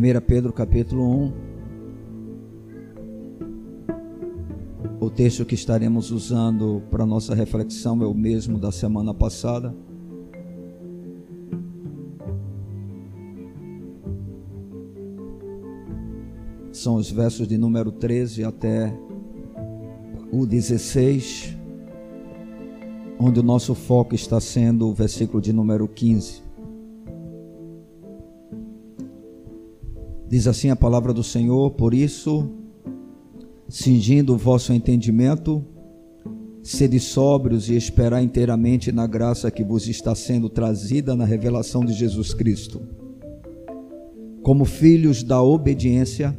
1 Pedro capítulo 1. O texto que estaremos usando para nossa reflexão é o mesmo da semana passada. São os versos de número 13 até o 16, onde o nosso foco está sendo o versículo de número 15. Diz assim a palavra do Senhor: Por isso, cingindo o vosso entendimento, sede sóbrios e esperar inteiramente na graça que vos está sendo trazida na revelação de Jesus Cristo. Como filhos da obediência,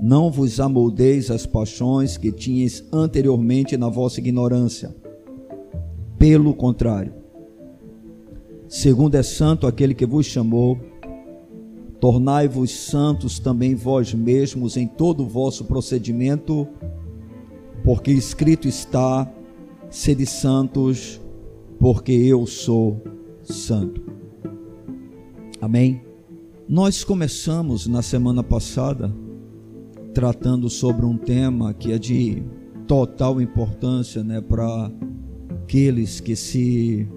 não vos amoldeis as paixões que tinhas anteriormente na vossa ignorância. Pelo contrário, segundo é santo aquele que vos chamou, Tornai-vos santos também vós mesmos em todo o vosso procedimento, porque escrito está: sede santos, porque eu sou santo. Amém? Nós começamos na semana passada tratando sobre um tema que é de total importância né, para aqueles que se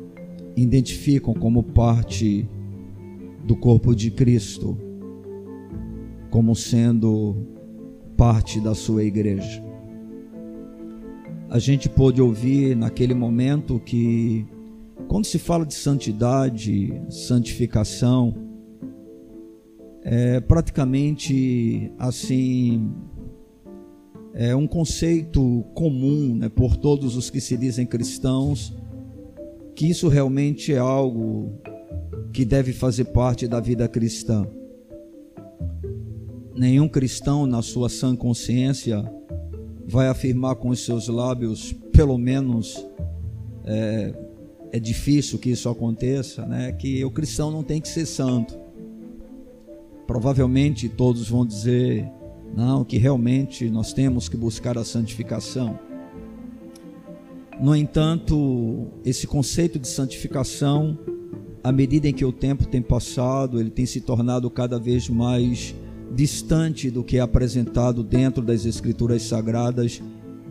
identificam como parte do corpo de Cristo, como sendo parte da sua igreja. A gente pôde ouvir naquele momento que, quando se fala de santidade, santificação, é praticamente assim é um conceito comum né, por todos os que se dizem cristãos que isso realmente é algo que deve fazer parte da vida cristã. Nenhum cristão, na sua sã consciência, vai afirmar com os seus lábios, pelo menos é, é difícil que isso aconteça, né? Que o cristão não tem que ser santo. Provavelmente todos vão dizer, não, que realmente nós temos que buscar a santificação. No entanto, esse conceito de santificação à medida em que o tempo tem passado, ele tem se tornado cada vez mais distante do que é apresentado dentro das Escrituras Sagradas,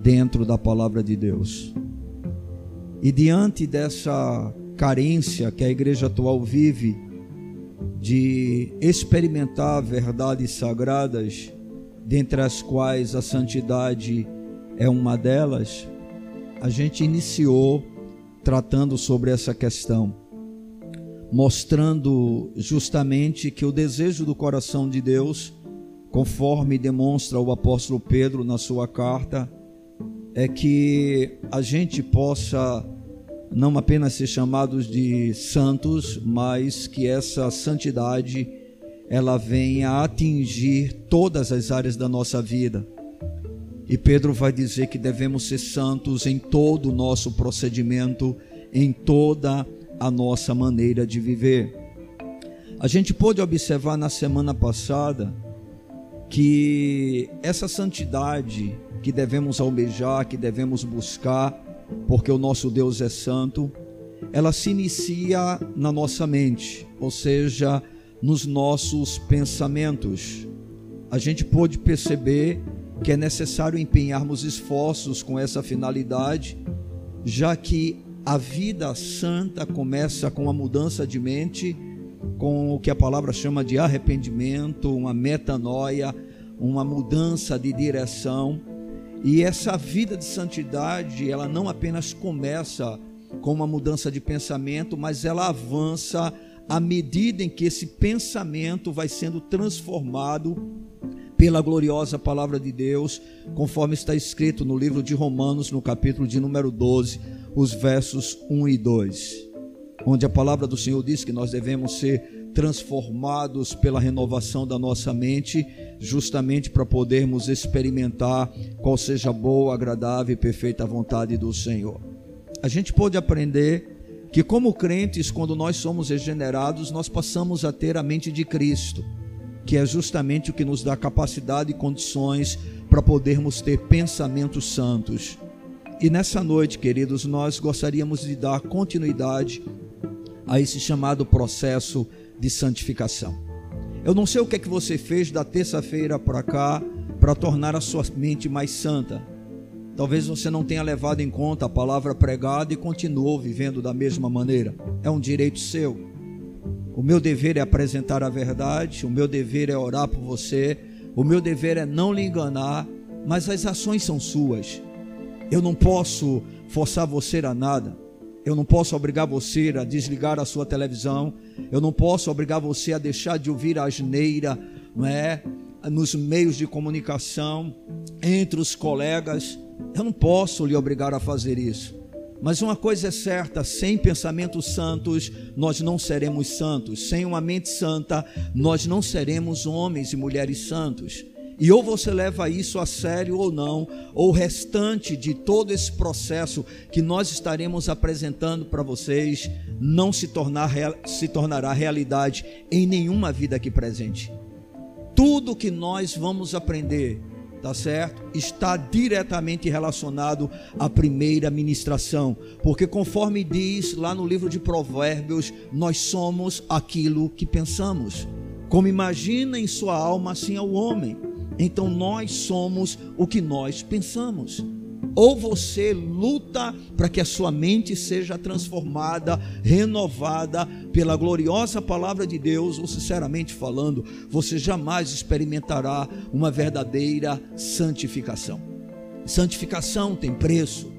dentro da palavra de Deus. E diante dessa carência que a igreja atual vive de experimentar verdades sagradas, dentre as quais a santidade é uma delas, a gente iniciou tratando sobre essa questão mostrando justamente que o desejo do coração de Deus, conforme demonstra o apóstolo Pedro na sua carta, é que a gente possa não apenas ser chamados de santos, mas que essa santidade ela venha atingir todas as áreas da nossa vida. E Pedro vai dizer que devemos ser santos em todo o nosso procedimento, em toda a a nossa maneira de viver. A gente pôde observar na semana passada que essa santidade que devemos almejar, que devemos buscar, porque o nosso Deus é santo, ela se inicia na nossa mente, ou seja, nos nossos pensamentos. A gente pôde perceber que é necessário empenharmos esforços com essa finalidade, já que a vida santa começa com uma mudança de mente, com o que a palavra chama de arrependimento, uma metanoia, uma mudança de direção. E essa vida de santidade, ela não apenas começa com uma mudança de pensamento, mas ela avança à medida em que esse pensamento vai sendo transformado pela gloriosa palavra de Deus, conforme está escrito no livro de Romanos, no capítulo de número 12 os versos 1 e 2, onde a palavra do Senhor diz que nós devemos ser transformados pela renovação da nossa mente, justamente para podermos experimentar qual seja a boa, agradável e perfeita vontade do Senhor. A gente pode aprender que, como crentes, quando nós somos regenerados, nós passamos a ter a mente de Cristo, que é justamente o que nos dá capacidade e condições para podermos ter pensamentos santos e nessa noite, queridos, nós gostaríamos de dar continuidade a esse chamado processo de santificação. Eu não sei o que é que você fez da terça-feira para cá para tornar a sua mente mais santa. Talvez você não tenha levado em conta a palavra pregada e continuou vivendo da mesma maneira. É um direito seu. O meu dever é apresentar a verdade, o meu dever é orar por você, o meu dever é não lhe enganar, mas as ações são suas. Eu não posso forçar você a nada. Eu não posso obrigar você a desligar a sua televisão. Eu não posso obrigar você a deixar de ouvir a asneira, não é? Nos meios de comunicação, entre os colegas. Eu não posso lhe obrigar a fazer isso. Mas uma coisa é certa: sem pensamentos santos, nós não seremos santos. Sem uma mente santa, nós não seremos homens e mulheres santos. E ou você leva isso a sério ou não, ou o restante de todo esse processo que nós estaremos apresentando para vocês não se, tornar, se tornará realidade em nenhuma vida aqui presente. Tudo que nós vamos aprender, tá certo? Está diretamente relacionado à primeira ministração, porque conforme diz lá no livro de Provérbios, nós somos aquilo que pensamos. Como imagina em sua alma, assim é o homem. Então nós somos o que nós pensamos. Ou você luta para que a sua mente seja transformada, renovada pela gloriosa palavra de Deus, ou sinceramente falando, você jamais experimentará uma verdadeira santificação. Santificação tem preço,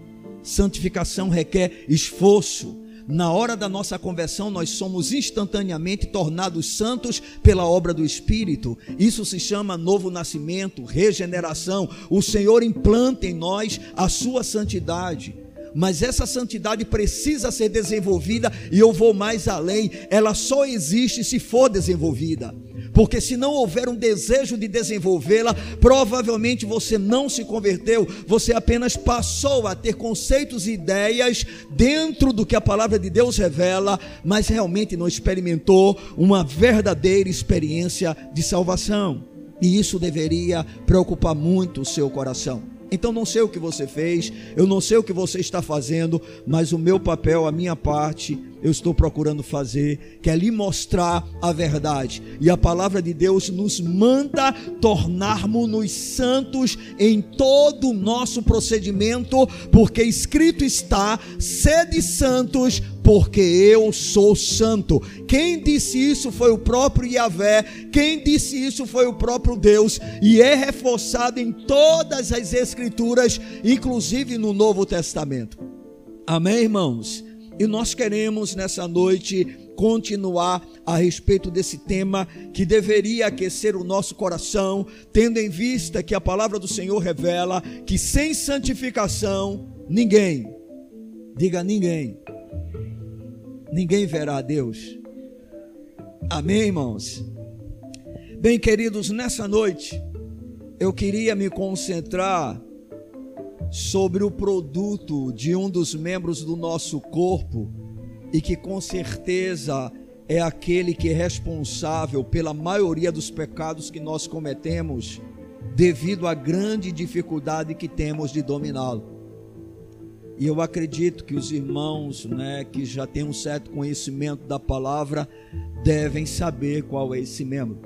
santificação requer esforço, na hora da nossa conversão, nós somos instantaneamente tornados santos pela obra do Espírito. Isso se chama novo nascimento, regeneração. O Senhor implanta em nós a sua santidade. Mas essa santidade precisa ser desenvolvida, e eu vou mais além, ela só existe se for desenvolvida porque se não houver um desejo de desenvolvê-la, provavelmente você não se converteu, você apenas passou a ter conceitos e ideias dentro do que a palavra de Deus revela, mas realmente não experimentou uma verdadeira experiência de salvação. E isso deveria preocupar muito o seu coração. Então não sei o que você fez, eu não sei o que você está fazendo, mas o meu papel, a minha parte, eu estou procurando fazer, que é lhe mostrar a verdade. E a palavra de Deus nos manda tornarmos-nos santos em todo o nosso procedimento, porque escrito está: sede santos, porque eu sou santo. Quem disse isso foi o próprio Yahvé, quem disse isso foi o próprio Deus, e é reforçado em todas as Escrituras, inclusive no Novo Testamento. Amém, irmãos? E nós queremos nessa noite continuar a respeito desse tema que deveria aquecer o nosso coração, tendo em vista que a palavra do Senhor revela que sem santificação ninguém, diga ninguém, ninguém verá a Deus. Amém, irmãos? Bem, queridos, nessa noite eu queria me concentrar sobre o produto de um dos membros do nosso corpo e que com certeza é aquele que é responsável pela maioria dos pecados que nós cometemos devido à grande dificuldade que temos de dominá-lo. E eu acredito que os irmãos, né, que já têm um certo conhecimento da palavra, devem saber qual é esse membro,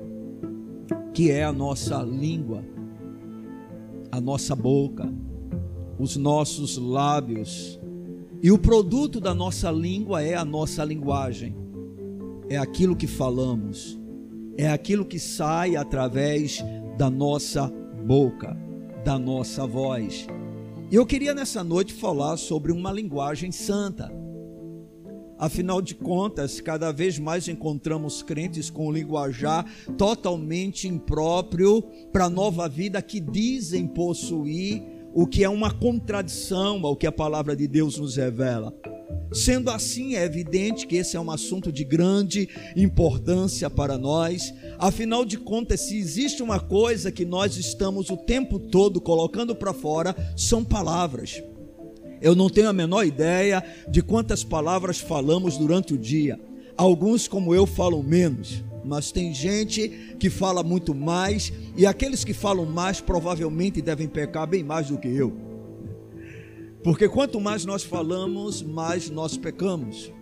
que é a nossa língua, a nossa boca os nossos lábios. E o produto da nossa língua é a nossa linguagem, é aquilo que falamos, é aquilo que sai através da nossa boca, da nossa voz. E eu queria nessa noite falar sobre uma linguagem santa. Afinal de contas, cada vez mais encontramos crentes com um linguajar totalmente impróprio para a nova vida que dizem possuir o que é uma contradição ao que a palavra de Deus nos revela. Sendo assim, é evidente que esse é um assunto de grande importância para nós. Afinal de contas, se existe uma coisa que nós estamos o tempo todo colocando para fora, são palavras. Eu não tenho a menor ideia de quantas palavras falamos durante o dia. Alguns, como eu, falam menos mas tem gente que fala muito mais, e aqueles que falam mais provavelmente devem pecar bem mais do que eu. Porque quanto mais nós falamos, mais nós pecamos.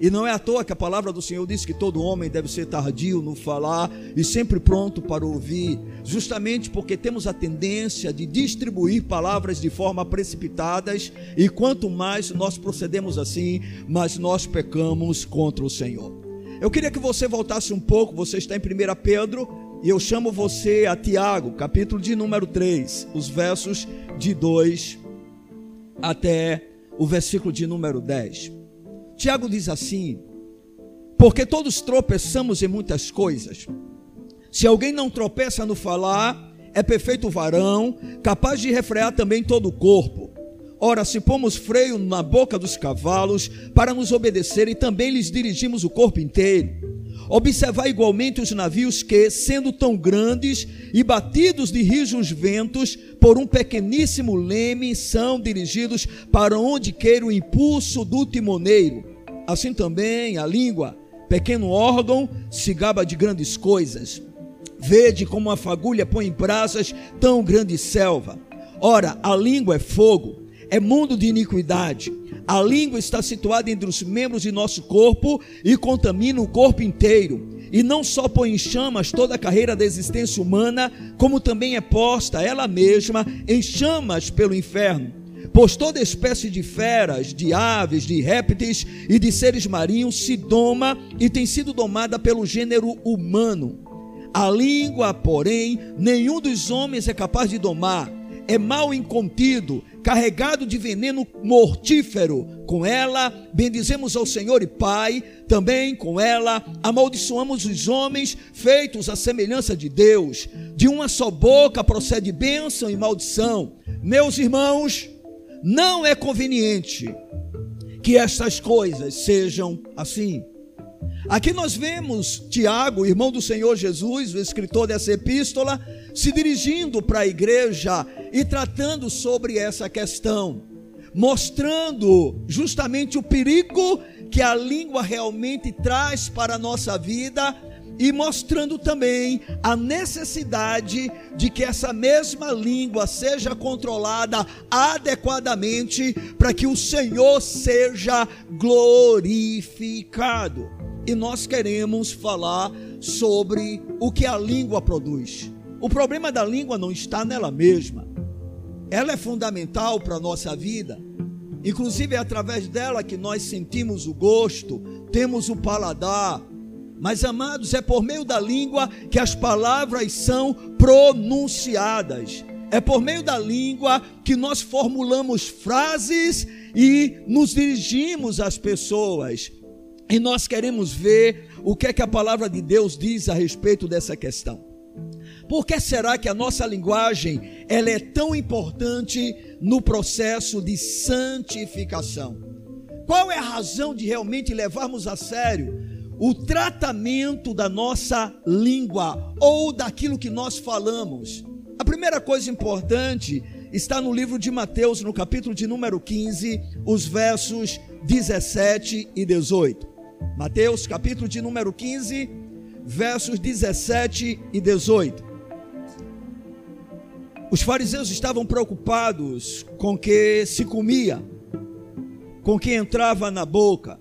E não é à toa que a palavra do Senhor diz que todo homem deve ser tardio no falar e sempre pronto para ouvir, justamente porque temos a tendência de distribuir palavras de forma precipitadas, e quanto mais nós procedemos assim, mais nós pecamos contra o Senhor. Eu queria que você voltasse um pouco, você está em 1 Pedro, e eu chamo você a Tiago, capítulo de número 3, os versos de 2 até o versículo de número 10. Tiago diz assim: porque todos tropeçamos em muitas coisas. Se alguém não tropeça no falar, é perfeito varão, capaz de refrear também todo o corpo. Ora, se pomos freio na boca dos cavalos para nos obedecer e também lhes dirigimos o corpo inteiro. Observar igualmente os navios que, sendo tão grandes e batidos de rijos ventos por um pequeníssimo leme, são dirigidos para onde queira o impulso do timoneiro. Assim também a língua, pequeno órgão, se gaba de grandes coisas. Vede como a fagulha põe em brasas tão grande selva. Ora, a língua é fogo, é mundo de iniquidade. A língua está situada entre os membros de nosso corpo e contamina o corpo inteiro. E não só põe em chamas toda a carreira da existência humana, como também é posta ela mesma em chamas pelo inferno. Pois toda espécie de feras, de aves, de répteis e de seres marinhos se doma e tem sido domada pelo gênero humano. A língua, porém, nenhum dos homens é capaz de domar. É mal incontido, carregado de veneno mortífero. Com ela bendizemos ao Senhor e Pai, também com ela amaldiçoamos os homens feitos à semelhança de Deus. De uma só boca procede bênção e maldição. Meus irmãos, não é conveniente que estas coisas sejam assim. Aqui nós vemos Tiago, irmão do Senhor Jesus, o escritor dessa epístola, se dirigindo para a igreja e tratando sobre essa questão, mostrando justamente o perigo que a língua realmente traz para a nossa vida e mostrando também a necessidade de que essa mesma língua seja controlada adequadamente para que o Senhor seja glorificado. E nós queremos falar sobre o que a língua produz. O problema da língua não está nela mesma. Ela é fundamental para a nossa vida. Inclusive é através dela que nós sentimos o gosto, temos o paladar. Mas amados, é por meio da língua que as palavras são pronunciadas. É por meio da língua que nós formulamos frases e nos dirigimos às pessoas. E nós queremos ver o que é que a palavra de Deus diz a respeito dessa questão. Por que será que a nossa linguagem ela é tão importante no processo de santificação? Qual é a razão de realmente levarmos a sério o tratamento da nossa língua ou daquilo que nós falamos? A primeira coisa importante está no livro de Mateus, no capítulo de número 15, os versos 17 e 18. Mateus, capítulo de número 15, versos 17 e 18. Os fariseus estavam preocupados com que se comia, com que entrava na boca,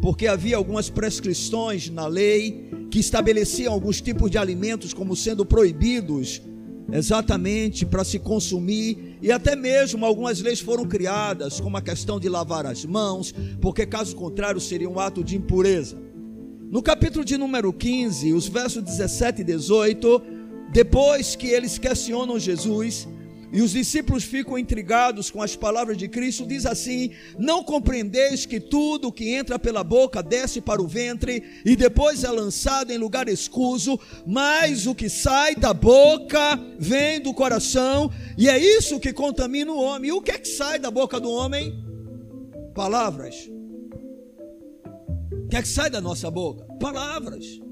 porque havia algumas prescrições na lei que estabeleciam alguns tipos de alimentos como sendo proibidos exatamente para se consumir, e até mesmo algumas leis foram criadas, como a questão de lavar as mãos, porque caso contrário seria um ato de impureza. No capítulo de número 15, os versos 17 e 18, depois que eles questionam Jesus e os discípulos ficam intrigados com as palavras de Cristo, diz assim: Não compreendeis que tudo que entra pela boca desce para o ventre e depois é lançado em lugar escuso, mas o que sai da boca vem do coração, e é isso que contamina o homem. E o que é que sai da boca do homem? Palavras. O que é que sai da nossa boca? Palavras.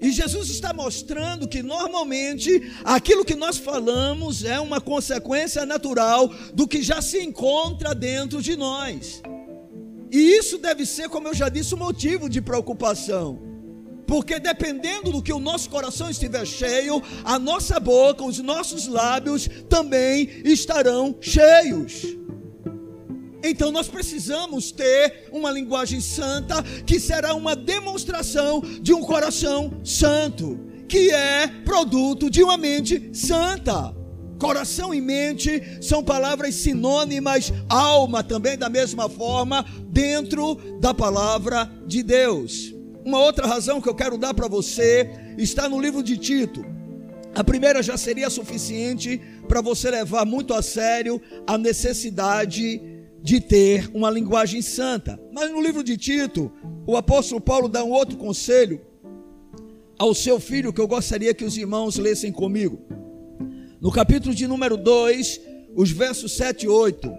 E Jesus está mostrando que normalmente aquilo que nós falamos é uma consequência natural do que já se encontra dentro de nós. E isso deve ser, como eu já disse, um motivo de preocupação. Porque dependendo do que o nosso coração estiver cheio, a nossa boca, os nossos lábios também estarão cheios. Então nós precisamos ter uma linguagem santa que será uma demonstração de um coração santo, que é produto de uma mente santa. Coração e mente são palavras sinônimas, alma também da mesma forma, dentro da palavra de Deus. Uma outra razão que eu quero dar para você está no livro de Tito. A primeira já seria suficiente para você levar muito a sério a necessidade de ter uma linguagem santa. Mas no livro de Tito, o apóstolo Paulo dá um outro conselho ao seu filho que eu gostaria que os irmãos lessem comigo. No capítulo de número 2, os versos 7 e 8.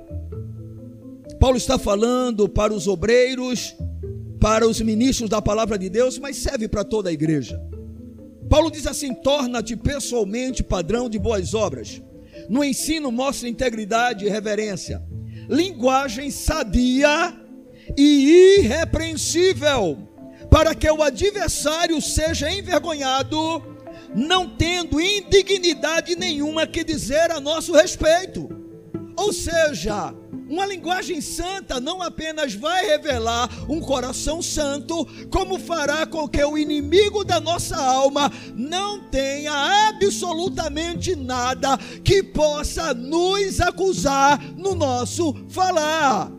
Paulo está falando para os obreiros, para os ministros da palavra de Deus, mas serve para toda a igreja. Paulo diz assim: torna-te pessoalmente padrão de boas obras. No ensino, mostra integridade e reverência linguagem sadia e irrepreensível, para que o adversário seja envergonhado, não tendo indignidade nenhuma que dizer a nosso respeito. Ou seja, uma linguagem santa não apenas vai revelar um coração santo, como fará com que o inimigo da nossa alma não tenha absolutamente nada que possa nos acusar no nosso falar.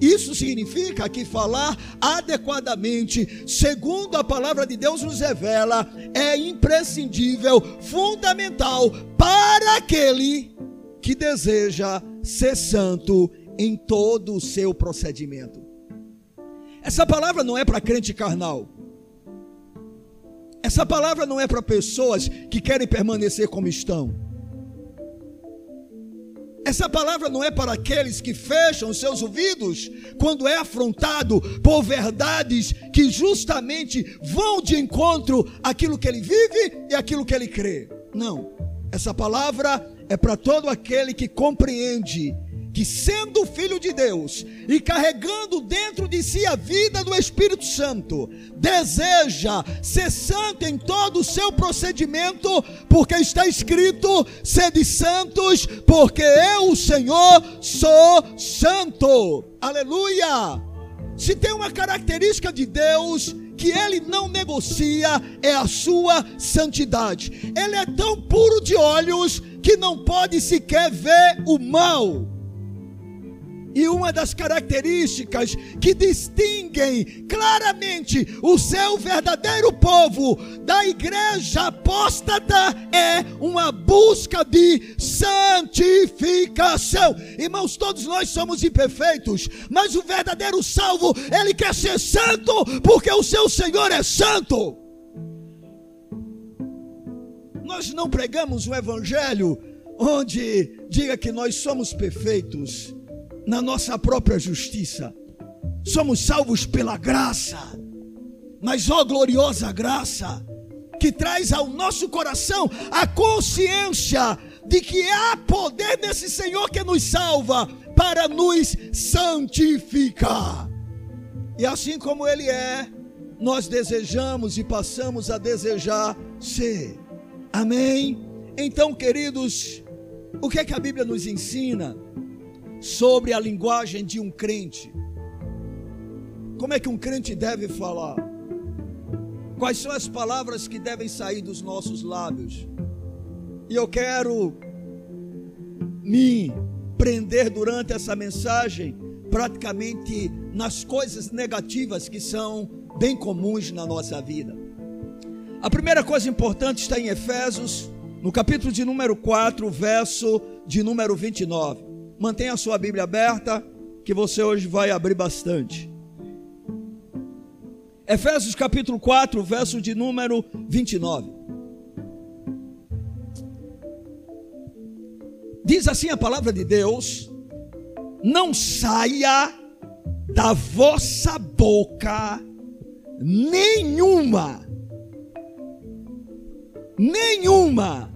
Isso significa que falar adequadamente, segundo a palavra de Deus nos revela, é imprescindível, fundamental para aquele que deseja ser santo em todo o seu procedimento. Essa palavra não é para crente carnal. Essa palavra não é para pessoas que querem permanecer como estão. Essa palavra não é para aqueles que fecham seus ouvidos quando é afrontado por verdades que justamente vão de encontro àquilo que ele vive e àquilo que ele crê. Não. Essa palavra é para todo aquele que compreende que, sendo filho de Deus e carregando dentro de si a vida do Espírito Santo, deseja ser santo em todo o seu procedimento, porque está escrito: sede santos, porque eu, o Senhor, sou santo. Aleluia! Se tem uma característica de Deus, que ele não negocia é a sua santidade. Ele é tão puro de olhos que não pode sequer ver o mal. E uma das características que distinguem claramente o seu verdadeiro povo da igreja apóstata é uma busca de santificação. Irmãos, todos nós somos imperfeitos, mas o verdadeiro salvo, ele quer ser santo porque o seu Senhor é santo. Nós não pregamos um evangelho onde diga que nós somos perfeitos na nossa própria justiça. Somos salvos pela graça. Mas ó gloriosa graça que traz ao nosso coração a consciência de que há poder nesse Senhor que nos salva para nos santificar. E assim como ele é, nós desejamos e passamos a desejar ser. Amém? Então, queridos, o que é que a Bíblia nos ensina? sobre a linguagem de um crente. Como é que um crente deve falar? Quais são as palavras que devem sair dos nossos lábios? E eu quero me prender durante essa mensagem praticamente nas coisas negativas que são bem comuns na nossa vida. A primeira coisa importante está em Efésios, no capítulo de número 4, verso de número 29. Mantenha a sua Bíblia aberta, que você hoje vai abrir bastante. Efésios capítulo 4, verso de número 29. Diz assim a palavra de Deus: Não saia da vossa boca nenhuma, nenhuma.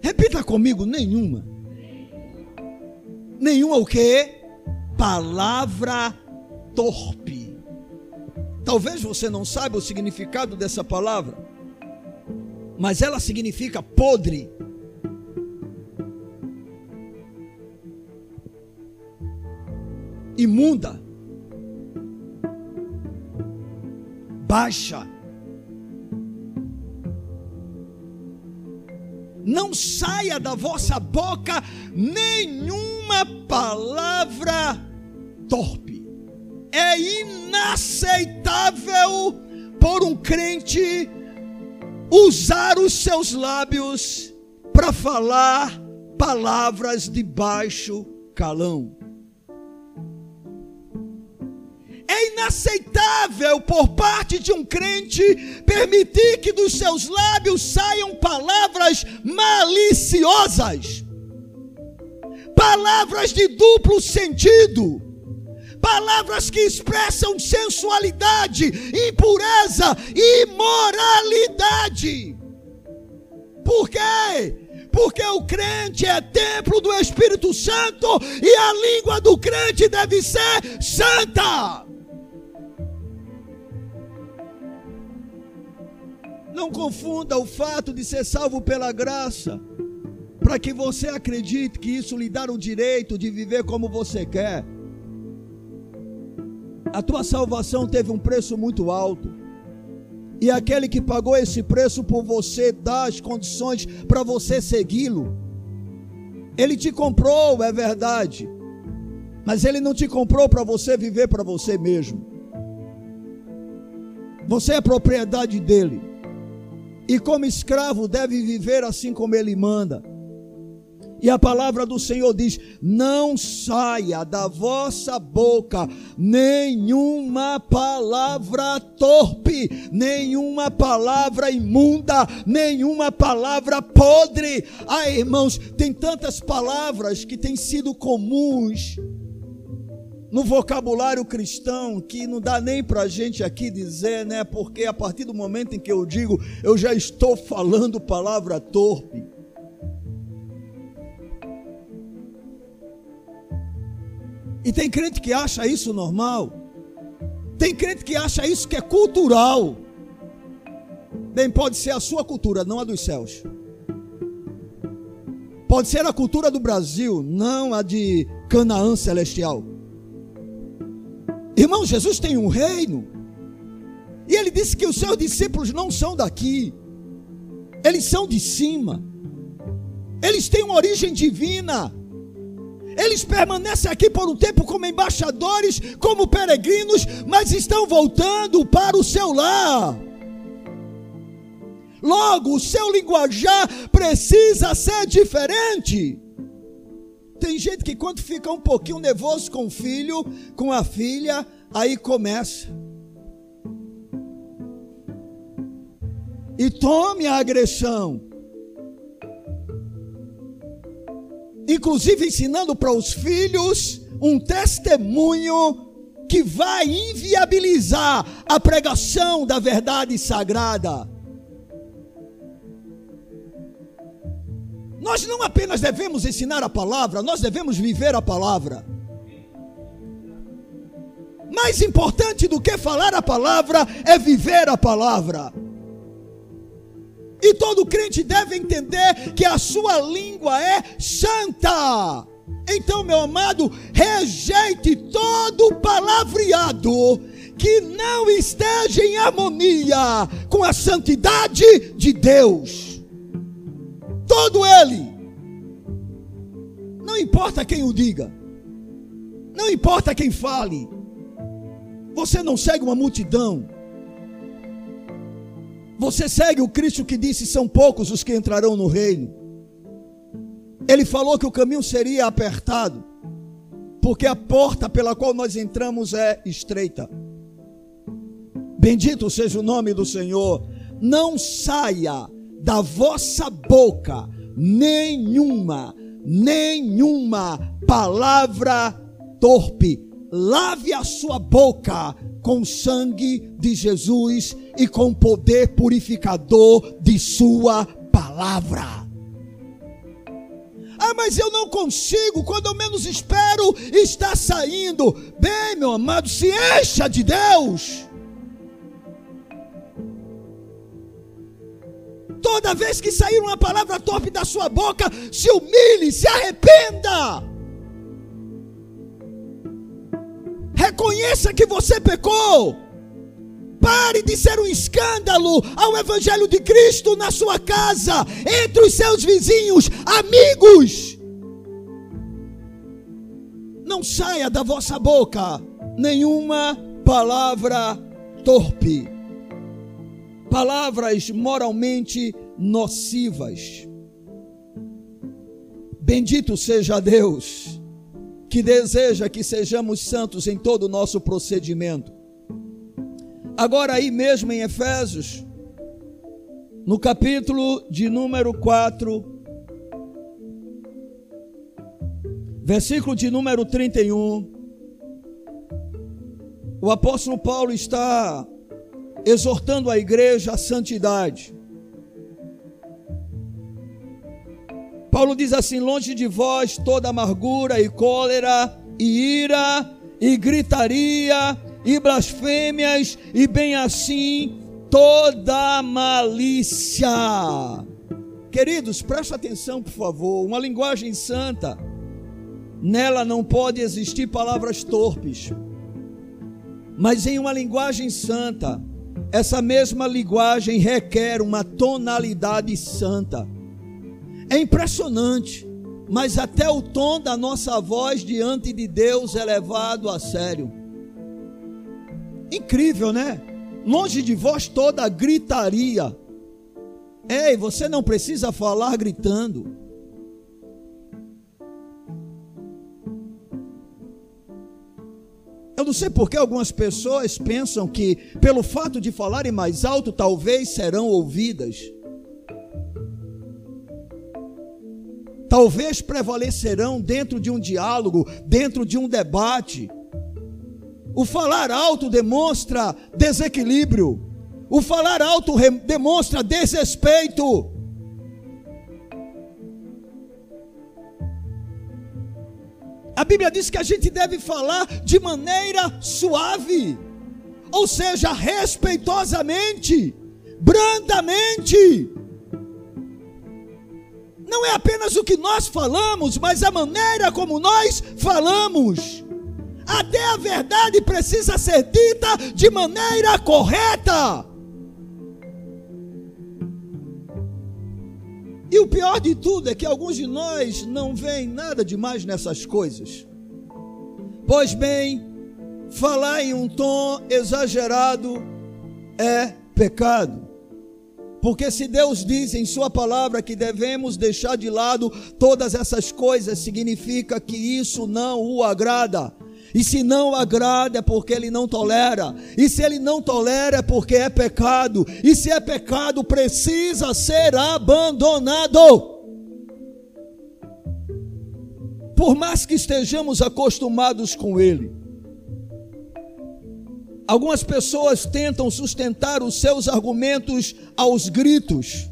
Repita comigo: nenhuma nenhuma o que? Palavra torpe. Talvez você não saiba o significado dessa palavra, mas ela significa podre. imunda, baixa. Não saia da vossa boca nenhuma palavra torpe. É inaceitável por um crente usar os seus lábios para falar palavras de baixo calão. É inaceitável por parte de um crente permitir que dos seus lábios saiam palavras maliciosas, palavras de duplo sentido, palavras que expressam sensualidade, impureza, imoralidade. Por quê? porque o crente é templo do Espírito Santo e a língua do crente deve ser santa. Não confunda o fato de ser salvo pela graça, para que você acredite que isso lhe dá o direito de viver como você quer. A tua salvação teve um preço muito alto. E aquele que pagou esse preço por você dá as condições para você segui-lo. Ele te comprou, é verdade. Mas ele não te comprou para você viver para você mesmo. Você é propriedade dele. E como escravo deve viver assim como ele manda. E a palavra do Senhor diz: Não saia da vossa boca nenhuma palavra torpe, nenhuma palavra imunda, nenhuma palavra podre. Ah, irmãos, tem tantas palavras que têm sido comuns no vocabulário cristão que não dá nem para a gente aqui dizer, né? Porque a partir do momento em que eu digo, eu já estou falando palavra torpe. E tem crente que acha isso normal. Tem crente que acha isso que é cultural. Bem, pode ser a sua cultura, não a dos céus. Pode ser a cultura do Brasil, não a de Canaã celestial. Irmão, Jesus tem um reino. E ele disse que os seus discípulos não são daqui. Eles são de cima. Eles têm uma origem divina. Eles permanecem aqui por um tempo como embaixadores, como peregrinos, mas estão voltando para o seu lar. Logo, o seu linguajar precisa ser diferente. Tem gente que quando fica um pouquinho nervoso com o filho, com a filha, aí começa. E tome a agressão. inclusive ensinando para os filhos um testemunho que vai inviabilizar a pregação da verdade sagrada. Nós não apenas devemos ensinar a palavra, nós devemos viver a palavra. Mais importante do que falar a palavra é viver a palavra. E todo crente deve entender que a sua língua é santa. Então, meu amado, rejeite todo palavreado que não esteja em harmonia com a santidade de Deus. Todo ele. Não importa quem o diga. Não importa quem fale. Você não segue uma multidão. Você segue o Cristo que disse: são poucos os que entrarão no reino. Ele falou que o caminho seria apertado, porque a porta pela qual nós entramos é estreita. Bendito seja o nome do Senhor. Não saia da vossa boca nenhuma, nenhuma palavra torpe. Lave a sua boca com o sangue de Jesus e com o poder purificador de Sua palavra. Ah, mas eu não consigo, quando eu menos espero, está saindo. Bem, meu amado, se encha de Deus. Toda vez que sair uma palavra torpe da sua boca, se humilhe, se arrependa. Reconheça que você pecou. Pare de ser um escândalo ao Evangelho de Cristo na sua casa, entre os seus vizinhos, amigos. Não saia da vossa boca nenhuma palavra torpe, palavras moralmente nocivas. Bendito seja Deus, que deseja que sejamos santos em todo o nosso procedimento. Agora, aí mesmo em Efésios, no capítulo de número 4, versículo de número 31, o apóstolo Paulo está exortando a igreja à santidade. Paulo diz assim: longe de vós toda amargura e cólera e ira e gritaria e blasfêmias e bem assim toda malícia. Queridos, preste atenção, por favor. Uma linguagem santa, nela não pode existir palavras torpes. Mas em uma linguagem santa, essa mesma linguagem requer uma tonalidade santa. É impressionante, mas até o tom da nossa voz diante de Deus é levado a sério. Incrível, né? Longe de vós toda gritaria. Ei, você não precisa falar gritando. Não sei por que algumas pessoas pensam que, pelo fato de falarem mais alto, talvez serão ouvidas. talvez prevalecerão dentro de um diálogo, dentro de um debate. O falar alto demonstra desequilíbrio, o falar alto demonstra desrespeito. A Bíblia diz que a gente deve falar de maneira suave, ou seja, respeitosamente, brandamente não é apenas o que nós falamos, mas a maneira como nós falamos. Até a verdade precisa ser dita de maneira correta. E o pior de tudo é que alguns de nós não veem nada demais nessas coisas. Pois bem, falar em um tom exagerado é pecado. Porque se Deus diz em Sua palavra que devemos deixar de lado todas essas coisas, significa que isso não o agrada. E se não agrada é porque ele não tolera. E se ele não tolera é porque é pecado. E se é pecado, precisa ser abandonado. Por mais que estejamos acostumados com ele. Algumas pessoas tentam sustentar os seus argumentos aos gritos.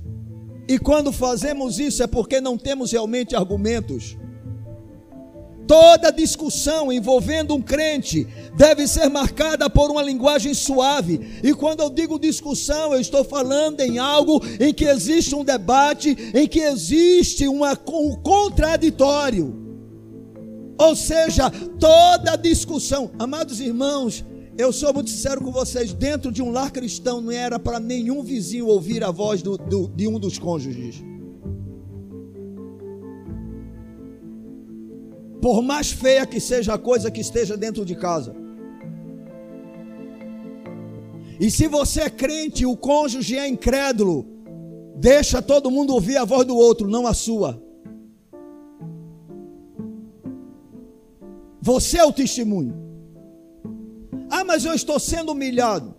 E quando fazemos isso é porque não temos realmente argumentos. Toda discussão envolvendo um crente deve ser marcada por uma linguagem suave. E quando eu digo discussão, eu estou falando em algo em que existe um debate, em que existe uma, um contraditório. Ou seja, toda discussão, amados irmãos, eu sou muito sincero com vocês, dentro de um lar cristão não era para nenhum vizinho ouvir a voz do, do, de um dos cônjuges. Por mais feia que seja a coisa que esteja dentro de casa. E se você é crente e o cônjuge é incrédulo, deixa todo mundo ouvir a voz do outro, não a sua. Você é o testemunho. Ah, mas eu estou sendo humilhado.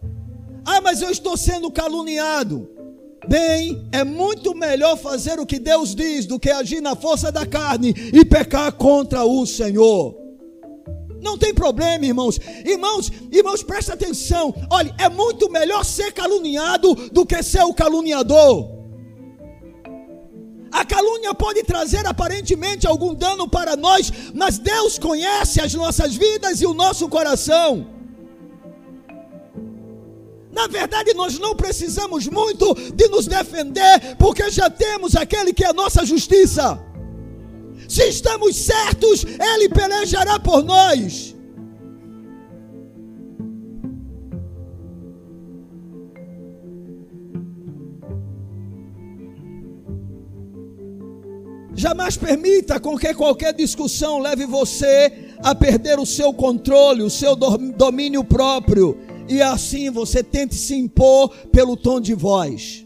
Ah, mas eu estou sendo caluniado. Bem, é muito melhor fazer o que Deus diz do que agir na força da carne e pecar contra o Senhor. Não tem problema, irmãos. Irmãos, irmãos, presta atenção. Olha, é muito melhor ser caluniado do que ser o caluniador. A calúnia pode trazer aparentemente algum dano para nós, mas Deus conhece as nossas vidas e o nosso coração. Na verdade, nós não precisamos muito de nos defender, porque já temos aquele que é a nossa justiça. Se estamos certos, ele pelejará por nós. Jamais permita com que qualquer discussão leve você a perder o seu controle, o seu domínio próprio e assim você tente se impor pelo tom de voz.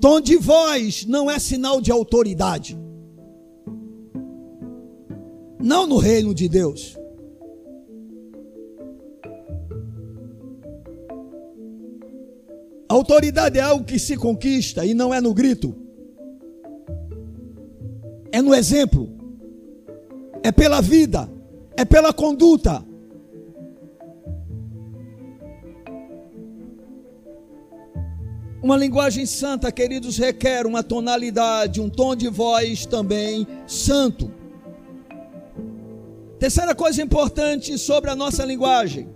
Tom de voz não é sinal de autoridade. Não no reino de Deus. Autoridade é algo que se conquista e não é no grito. É no exemplo. É pela vida. É pela conduta. Uma linguagem santa, queridos, requer uma tonalidade, um tom de voz também santo. Terceira coisa importante sobre a nossa linguagem: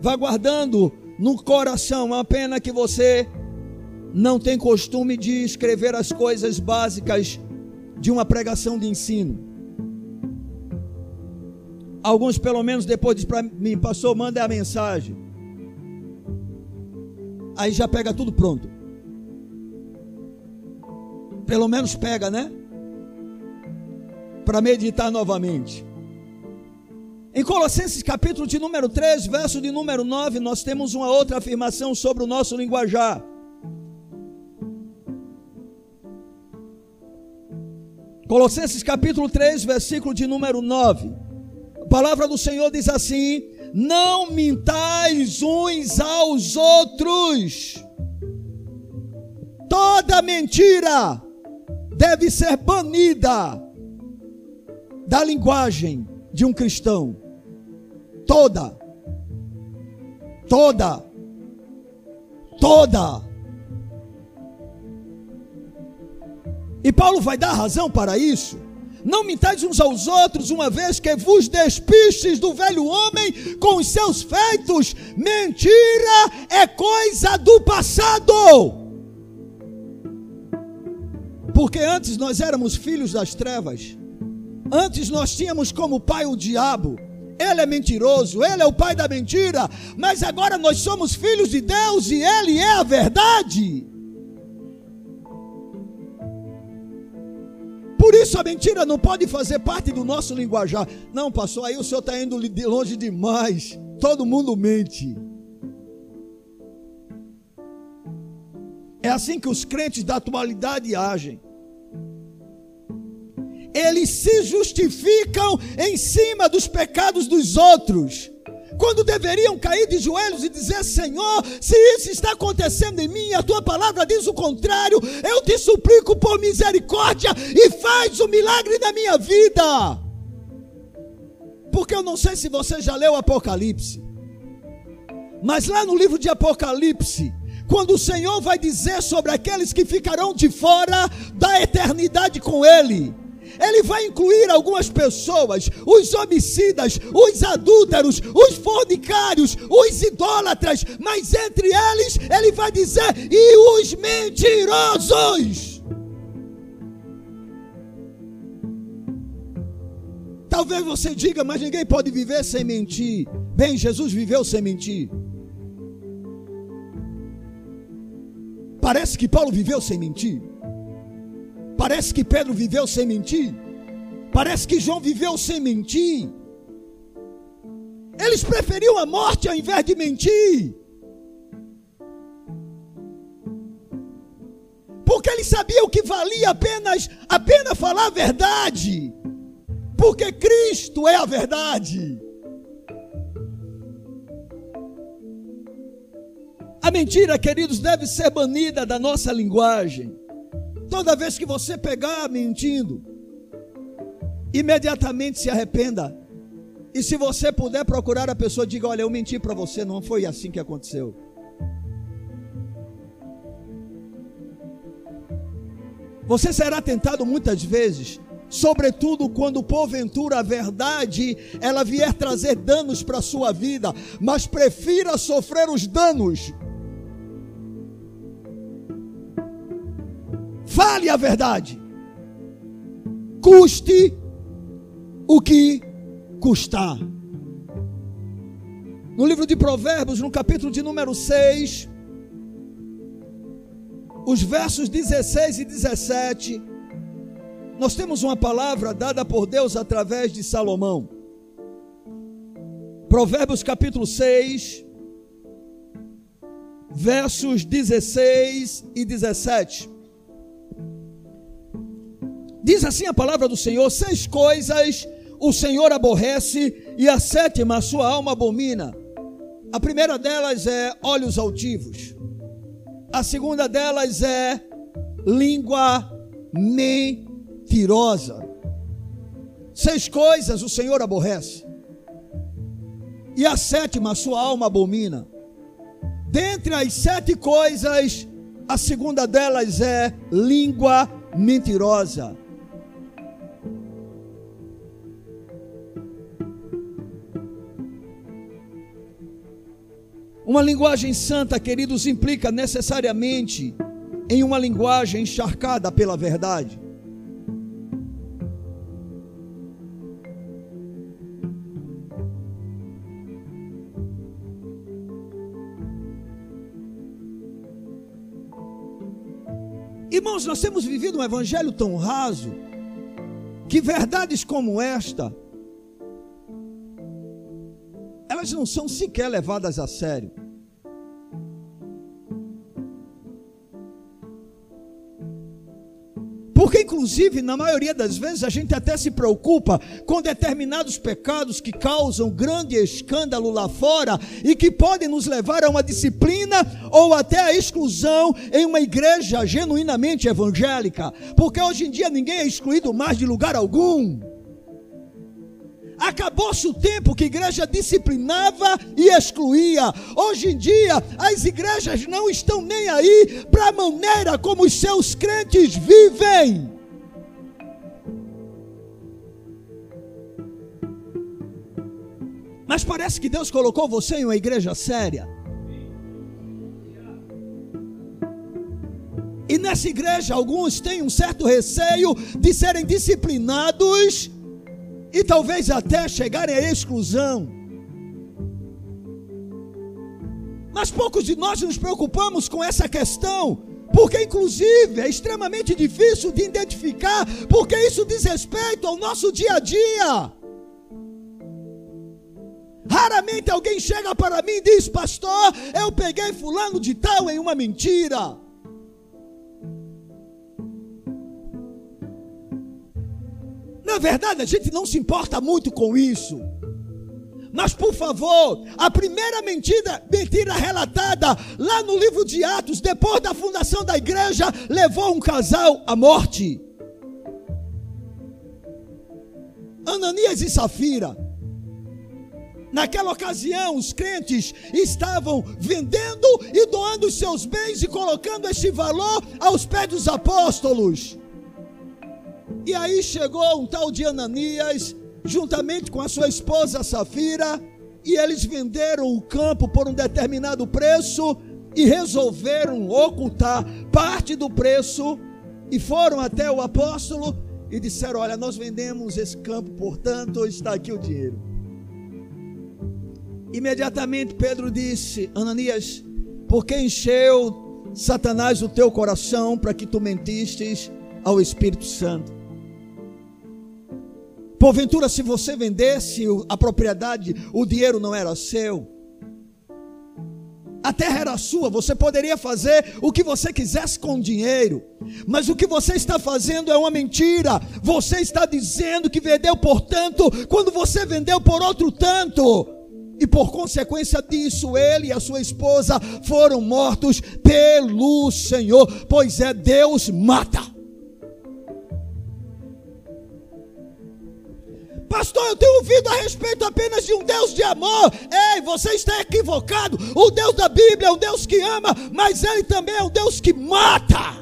vá guardando no coração. Uma pena que você não tem costume de escrever as coisas básicas de uma pregação de ensino. Alguns, pelo menos, depois diz para mim, pastor, manda a mensagem. Aí já pega tudo pronto. Pelo menos pega, né? Para meditar novamente. Em Colossenses capítulo de número 3, verso de número 9, nós temos uma outra afirmação sobre o nosso linguajar. Colossenses capítulo 3, versículo de número 9. Palavra do Senhor diz assim: Não mintais uns aos outros. Toda mentira deve ser banida da linguagem de um cristão toda, toda, toda. E Paulo vai dar razão para isso. Não mintais uns aos outros, uma vez que vos despistes do velho homem com os seus feitos. Mentira é coisa do passado. Porque antes nós éramos filhos das trevas. Antes nós tínhamos como pai o diabo. Ele é mentiroso, ele é o pai da mentira, mas agora nós somos filhos de Deus e ele é a verdade. Por isso a mentira não pode fazer parte do nosso linguajar. Não, pastor, aí o senhor está indo longe demais. Todo mundo mente. É assim que os crentes da atualidade agem eles se justificam em cima dos pecados dos outros. Quando deveriam cair de joelhos e dizer: Senhor, se isso está acontecendo em mim, a tua palavra diz o contrário, eu te suplico por misericórdia e faz o milagre da minha vida. Porque eu não sei se você já leu Apocalipse, mas lá no livro de Apocalipse, quando o Senhor vai dizer sobre aqueles que ficarão de fora da eternidade com Ele, ele vai incluir algumas pessoas, os homicidas, os adúlteros, os fornicários, os idólatras, mas entre eles ele vai dizer: e os mentirosos. Talvez você diga, mas ninguém pode viver sem mentir. Bem, Jesus viveu sem mentir. Parece que Paulo viveu sem mentir. Parece que Pedro viveu sem mentir. Parece que João viveu sem mentir. Eles preferiam a morte ao invés de mentir. Porque eles sabiam que valia apenas a pena falar a verdade. Porque Cristo é a verdade. A mentira, queridos, deve ser banida da nossa linguagem. Toda vez que você pegar mentindo, imediatamente se arrependa. E se você puder procurar a pessoa, diga: Olha, eu menti para você, não foi assim que aconteceu. Você será tentado muitas vezes, sobretudo quando porventura a verdade ela vier trazer danos para a sua vida, mas prefira sofrer os danos Fale a verdade. Custe o que custar. No livro de Provérbios, no capítulo de número 6, os versos 16 e 17, nós temos uma palavra dada por Deus através de Salomão. Provérbios capítulo 6, versos 16 e 17. Diz assim a palavra do Senhor: Seis coisas o Senhor aborrece e a sétima a sua alma abomina. A primeira delas é olhos altivos. A segunda delas é língua mentirosa. Seis coisas o Senhor aborrece. E a sétima a sua alma abomina. Dentre as sete coisas, a segunda delas é língua mentirosa. Uma linguagem santa, queridos, implica necessariamente em uma linguagem encharcada pela verdade. Irmãos, nós temos vivido um evangelho tão raso que verdades como esta elas não são sequer levadas a sério. Porque, inclusive, na maioria das vezes, a gente até se preocupa com determinados pecados que causam grande escândalo lá fora e que podem nos levar a uma disciplina ou até a exclusão em uma igreja genuinamente evangélica. Porque hoje em dia ninguém é excluído mais de lugar algum. Acabou-se o tempo que a igreja disciplinava e excluía. Hoje em dia, as igrejas não estão nem aí para a maneira como os seus crentes vivem. Mas parece que Deus colocou você em uma igreja séria. E nessa igreja, alguns têm um certo receio de serem disciplinados e talvez até chegarem à exclusão. Mas poucos de nós nos preocupamos com essa questão, porque inclusive é extremamente difícil de identificar, porque isso diz respeito ao nosso dia a dia. Raramente alguém chega para mim e diz: Pastor, eu peguei fulano de tal em uma mentira. Na verdade, a gente não se importa muito com isso. Mas por favor, a primeira mentira, mentira relatada lá no livro de Atos, depois da fundação da igreja, levou um casal à morte. Ananias e Safira. Naquela ocasião, os crentes estavam vendendo e doando os seus bens e colocando este valor aos pés dos apóstolos. E aí chegou um tal de Ananias, juntamente com a sua esposa Safira, e eles venderam o campo por um determinado preço e resolveram ocultar parte do preço e foram até o apóstolo e disseram: Olha, nós vendemos esse campo, portanto, está aqui o dinheiro. Imediatamente Pedro disse: Ananias, por que encheu Satanás o teu coração para que tu mentistes ao Espírito Santo? Porventura, se você vendesse a propriedade, o dinheiro não era seu. A terra era sua, você poderia fazer o que você quisesse com o dinheiro, mas o que você está fazendo é uma mentira. Você está dizendo que vendeu por tanto, quando você vendeu por outro tanto. E por consequência disso, ele e a sua esposa foram mortos pelo Senhor, pois é Deus mata. Pastor, eu tenho ouvido a respeito apenas de um Deus de amor. Ei, você está equivocado. O Deus da Bíblia é um Deus que ama, mas ele também é um Deus que mata.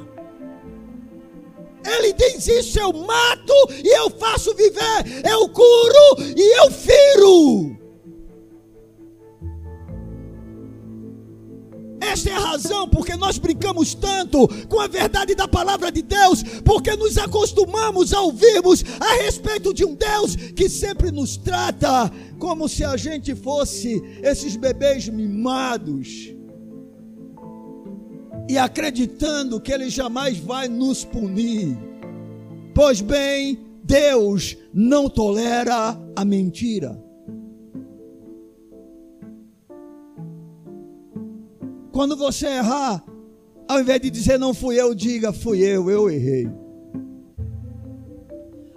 Ele diz isso: eu mato e eu faço viver, eu curo e eu firo. Esta é a razão porque nós brincamos tanto com a verdade da palavra de Deus, porque nos acostumamos a ouvirmos a respeito de um Deus que sempre nos trata como se a gente fosse esses bebês mimados. e acreditando que Ele jamais vai nos punir. Pois bem, Deus não tolera a mentira. Quando você errar, ao invés de dizer não fui eu, diga fui eu, eu errei.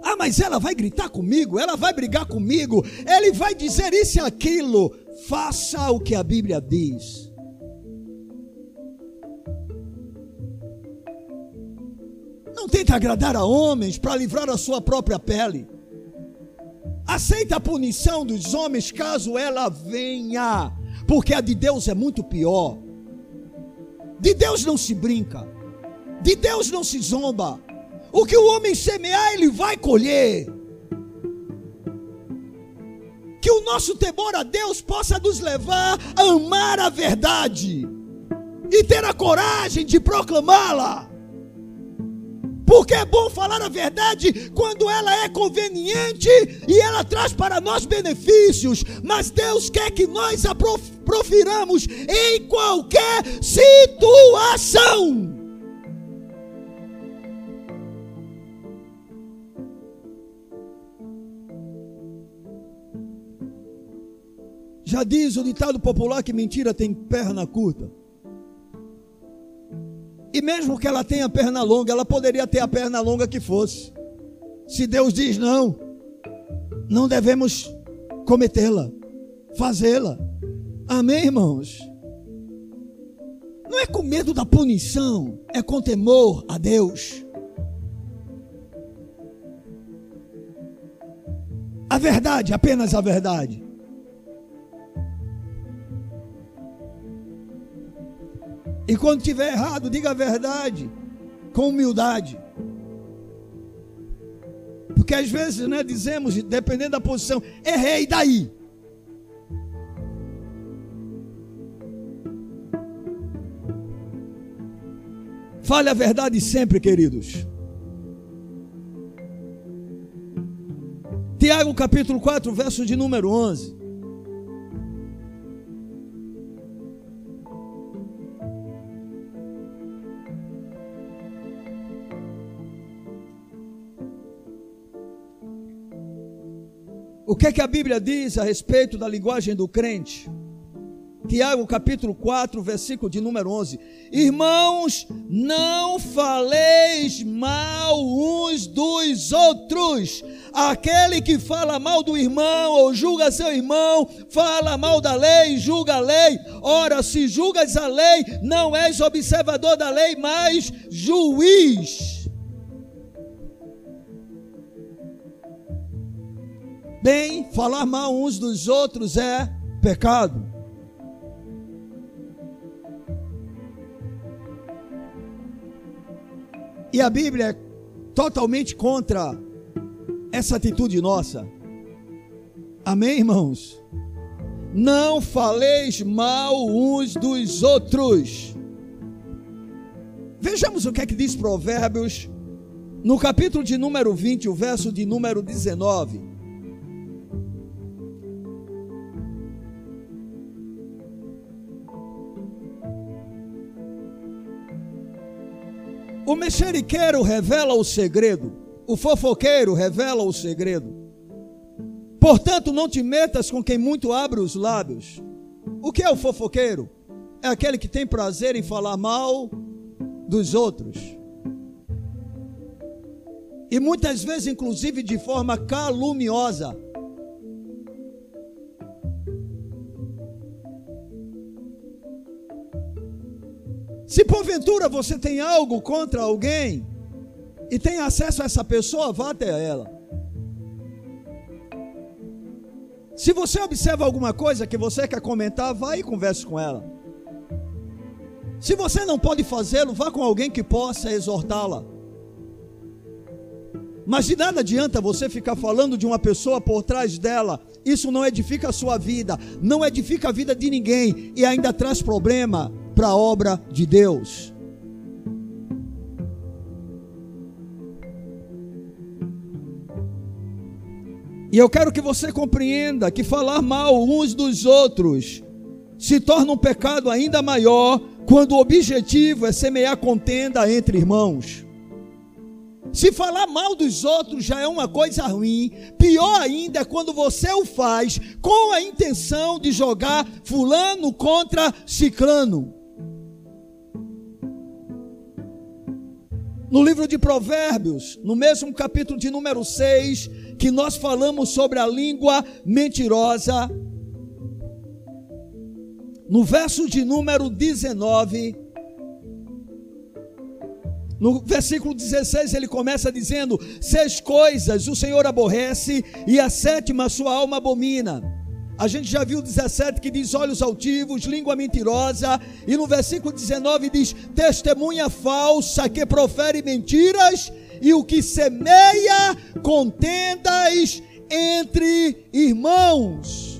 Ah, mas ela vai gritar comigo, ela vai brigar comigo, ele vai dizer isso e aquilo. Faça o que a Bíblia diz. Não tente agradar a homens para livrar a sua própria pele. Aceita a punição dos homens caso ela venha, porque a de Deus é muito pior. De Deus não se brinca, de Deus não se zomba. O que o homem semear, ele vai colher. Que o nosso temor a Deus possa nos levar a amar a verdade e ter a coragem de proclamá-la. Porque é bom falar a verdade quando ela é conveniente e ela traz para nós benefícios, mas Deus quer que nós a profiramos em qualquer situação. Já diz o ditado popular que mentira tem perna curta. Mesmo que ela tenha perna longa, ela poderia ter a perna longa que fosse. Se Deus diz não, não devemos cometê-la, fazê-la. Amém, irmãos? Não é com medo da punição, é com temor a Deus. A verdade, apenas a verdade. E quando tiver errado, diga a verdade, com humildade. Porque às vezes, né, dizemos, dependendo da posição, errei daí. Fale a verdade sempre, queridos. Tiago capítulo 4, verso de número 11. O que é que a Bíblia diz a respeito da linguagem do crente? Tiago capítulo 4, versículo de número 11. Irmãos, não faleis mal uns dos outros. Aquele que fala mal do irmão ou julga seu irmão, fala mal da lei, julga a lei. Ora, se julgas a lei, não és observador da lei, mas juiz. Bem, falar mal uns dos outros é pecado. E a Bíblia é totalmente contra essa atitude nossa. Amém, irmãos? Não faleis mal uns dos outros. Vejamos o que é que diz Provérbios, no capítulo de número 20, o verso de número 19. O mexeriqueiro revela o segredo, o fofoqueiro revela o segredo. Portanto, não te metas com quem muito abre os lábios. O que é o fofoqueiro? É aquele que tem prazer em falar mal dos outros. E muitas vezes, inclusive, de forma caluniosa. Se porventura você tem algo contra alguém e tem acesso a essa pessoa, vá até ela. Se você observa alguma coisa que você quer comentar, vá e converse com ela. Se você não pode fazê-lo, vá com alguém que possa exortá-la. Mas de nada adianta você ficar falando de uma pessoa por trás dela. Isso não edifica a sua vida, não edifica a vida de ninguém e ainda traz problema para a obra de Deus. E eu quero que você compreenda que falar mal uns dos outros se torna um pecado ainda maior quando o objetivo é semear contenda entre irmãos. Se falar mal dos outros já é uma coisa ruim, pior ainda é quando você o faz com a intenção de jogar fulano contra ciclano. No livro de Provérbios, no mesmo capítulo de número 6, que nós falamos sobre a língua mentirosa, no verso de número 19, no versículo 16 ele começa dizendo: Seis coisas o Senhor aborrece, e a sétima sua alma abomina. A gente já viu 17 que diz olhos altivos, língua mentirosa, e no versículo 19 diz testemunha falsa que profere mentiras e o que semeia contendas entre irmãos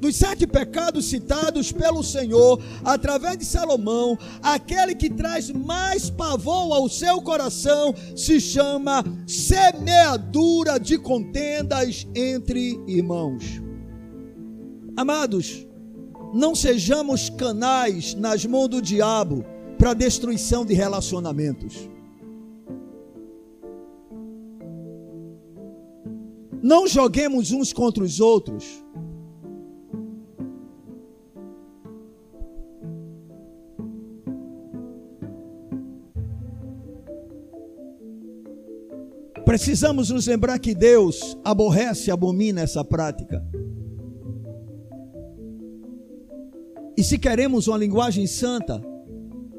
dos sete pecados citados pelo Senhor através de Salomão, aquele que traz mais pavor ao seu coração se chama semeadura de contendas entre irmãos. Amados, não sejamos canais nas mãos do diabo para destruição de relacionamentos. Não joguemos uns contra os outros Precisamos nos lembrar que Deus aborrece e abomina essa prática. E se queremos uma linguagem santa,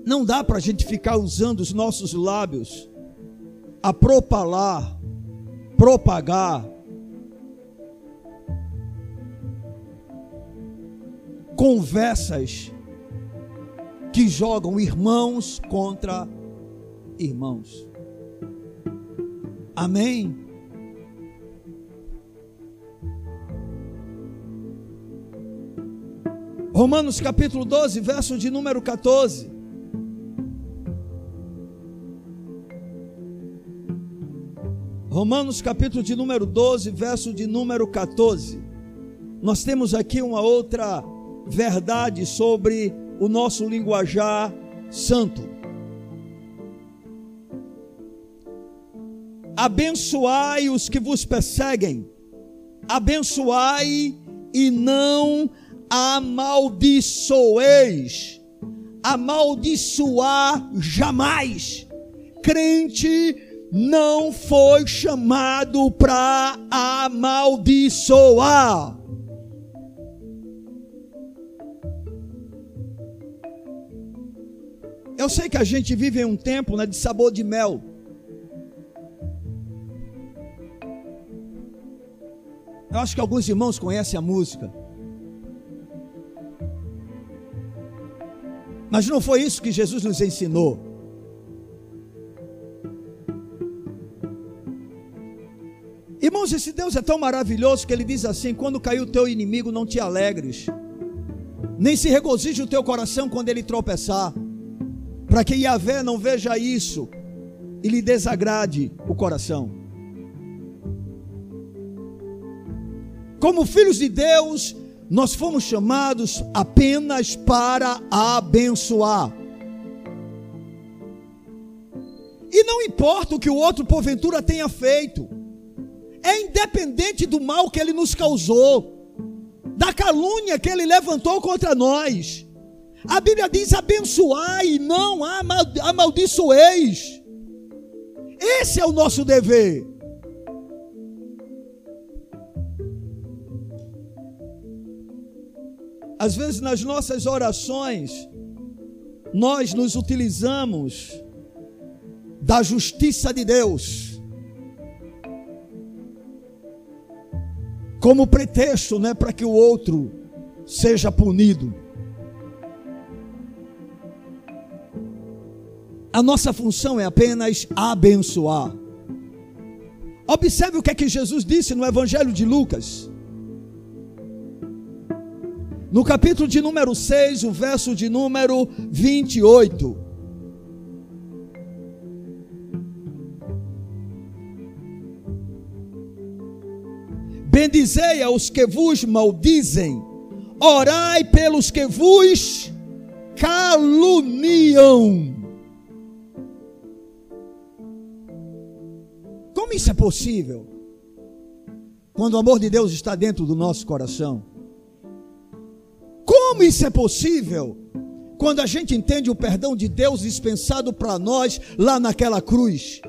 não dá para a gente ficar usando os nossos lábios a propalar, propagar, conversas que jogam irmãos contra irmãos. Amém? Romanos capítulo 12, verso de número 14. Romanos capítulo de número 12, verso de número 14. Nós temos aqui uma outra verdade sobre o nosso linguajar santo. abençoai os que vos perseguem, abençoai e não amaldiçoeis, amaldiçoar jamais. Crente não foi chamado para amaldiçoar. Eu sei que a gente vive em um tempo né, de sabor de mel. Eu acho que alguns irmãos conhecem a música. Mas não foi isso que Jesus nos ensinou. Irmãos, esse Deus é tão maravilhoso que ele diz assim: quando caiu o teu inimigo, não te alegres, nem se regozije o teu coração quando ele tropeçar, para que Yahvé não veja isso e lhe desagrade o coração. Como filhos de Deus, nós fomos chamados apenas para abençoar. E não importa o que o outro porventura tenha feito, é independente do mal que ele nos causou, da calúnia que ele levantou contra nós. A Bíblia diz: abençoai não amaldiçoeis. Esse é o nosso dever. Às vezes nas nossas orações, nós nos utilizamos da justiça de Deus como pretexto, né, para que o outro seja punido. A nossa função é apenas abençoar. Observe o que é que Jesus disse no Evangelho de Lucas. No capítulo de número 6, o verso de número 28. Bendizei aos que vos maldizem, orai pelos que vos caluniam. Como isso é possível? Quando o amor de Deus está dentro do nosso coração. Como isso é possível? Quando a gente entende o perdão de Deus dispensado para nós lá naquela cruz.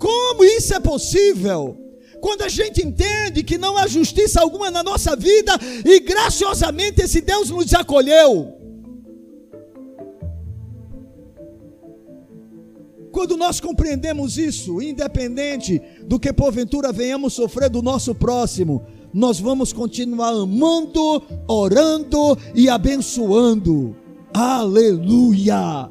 Como isso é possível? Quando a gente entende que não há justiça alguma na nossa vida e graciosamente esse Deus nos acolheu. Quando nós compreendemos isso, independente do que porventura venhamos sofrer do nosso próximo, nós vamos continuar amando, orando e abençoando. Aleluia!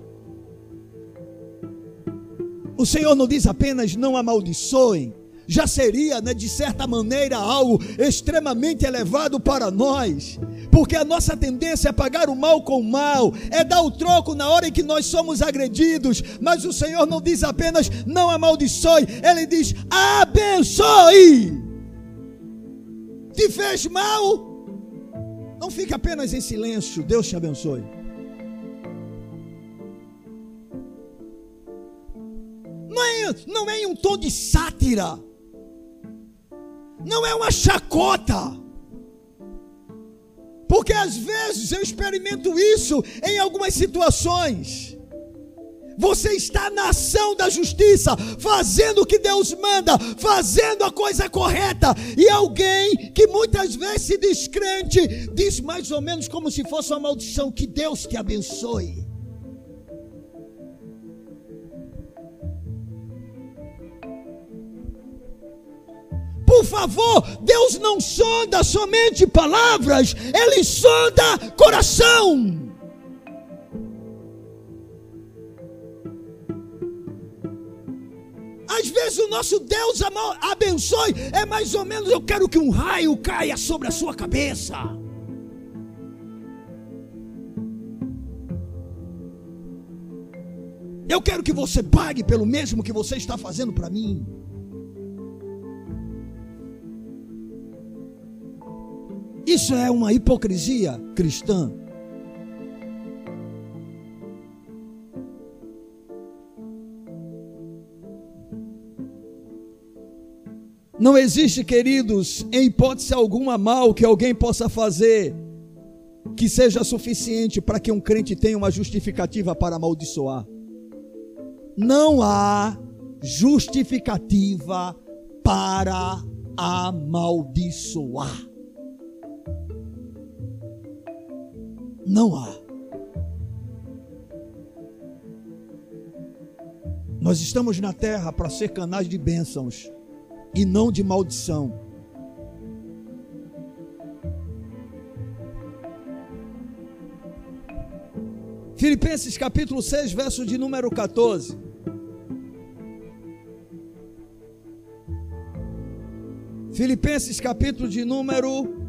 O Senhor não diz apenas não amaldiçoem, já seria, né, de certa maneira, algo extremamente elevado para nós, porque a nossa tendência é pagar o mal com o mal, é dar o troco na hora em que nós somos agredidos, mas o Senhor não diz apenas não amaldiçoe, Ele diz abençoe. Te fez mal? Não fique apenas em silêncio, Deus te abençoe. Não é, não é em um tom de sátira não é uma chacota. Porque às vezes eu experimento isso em algumas situações. Você está na ação da justiça, fazendo o que Deus manda, fazendo a coisa correta, e alguém que muitas vezes se descrente diz mais ou menos como se fosse uma maldição: que Deus te abençoe. Por favor, Deus não sonda somente palavras, Ele sonda coração. Às vezes o nosso Deus abençoe, é mais ou menos eu quero que um raio caia sobre a sua cabeça. Eu quero que você pague pelo mesmo que você está fazendo para mim. Isso é uma hipocrisia cristã. Não existe, queridos, em hipótese alguma mal que alguém possa fazer que seja suficiente para que um crente tenha uma justificativa para amaldiçoar. Não há justificativa para amaldiçoar. Não há. Nós estamos na terra para ser canais de bênçãos e não de maldição. Filipenses capítulo 6, verso de número 14. Filipenses capítulo de número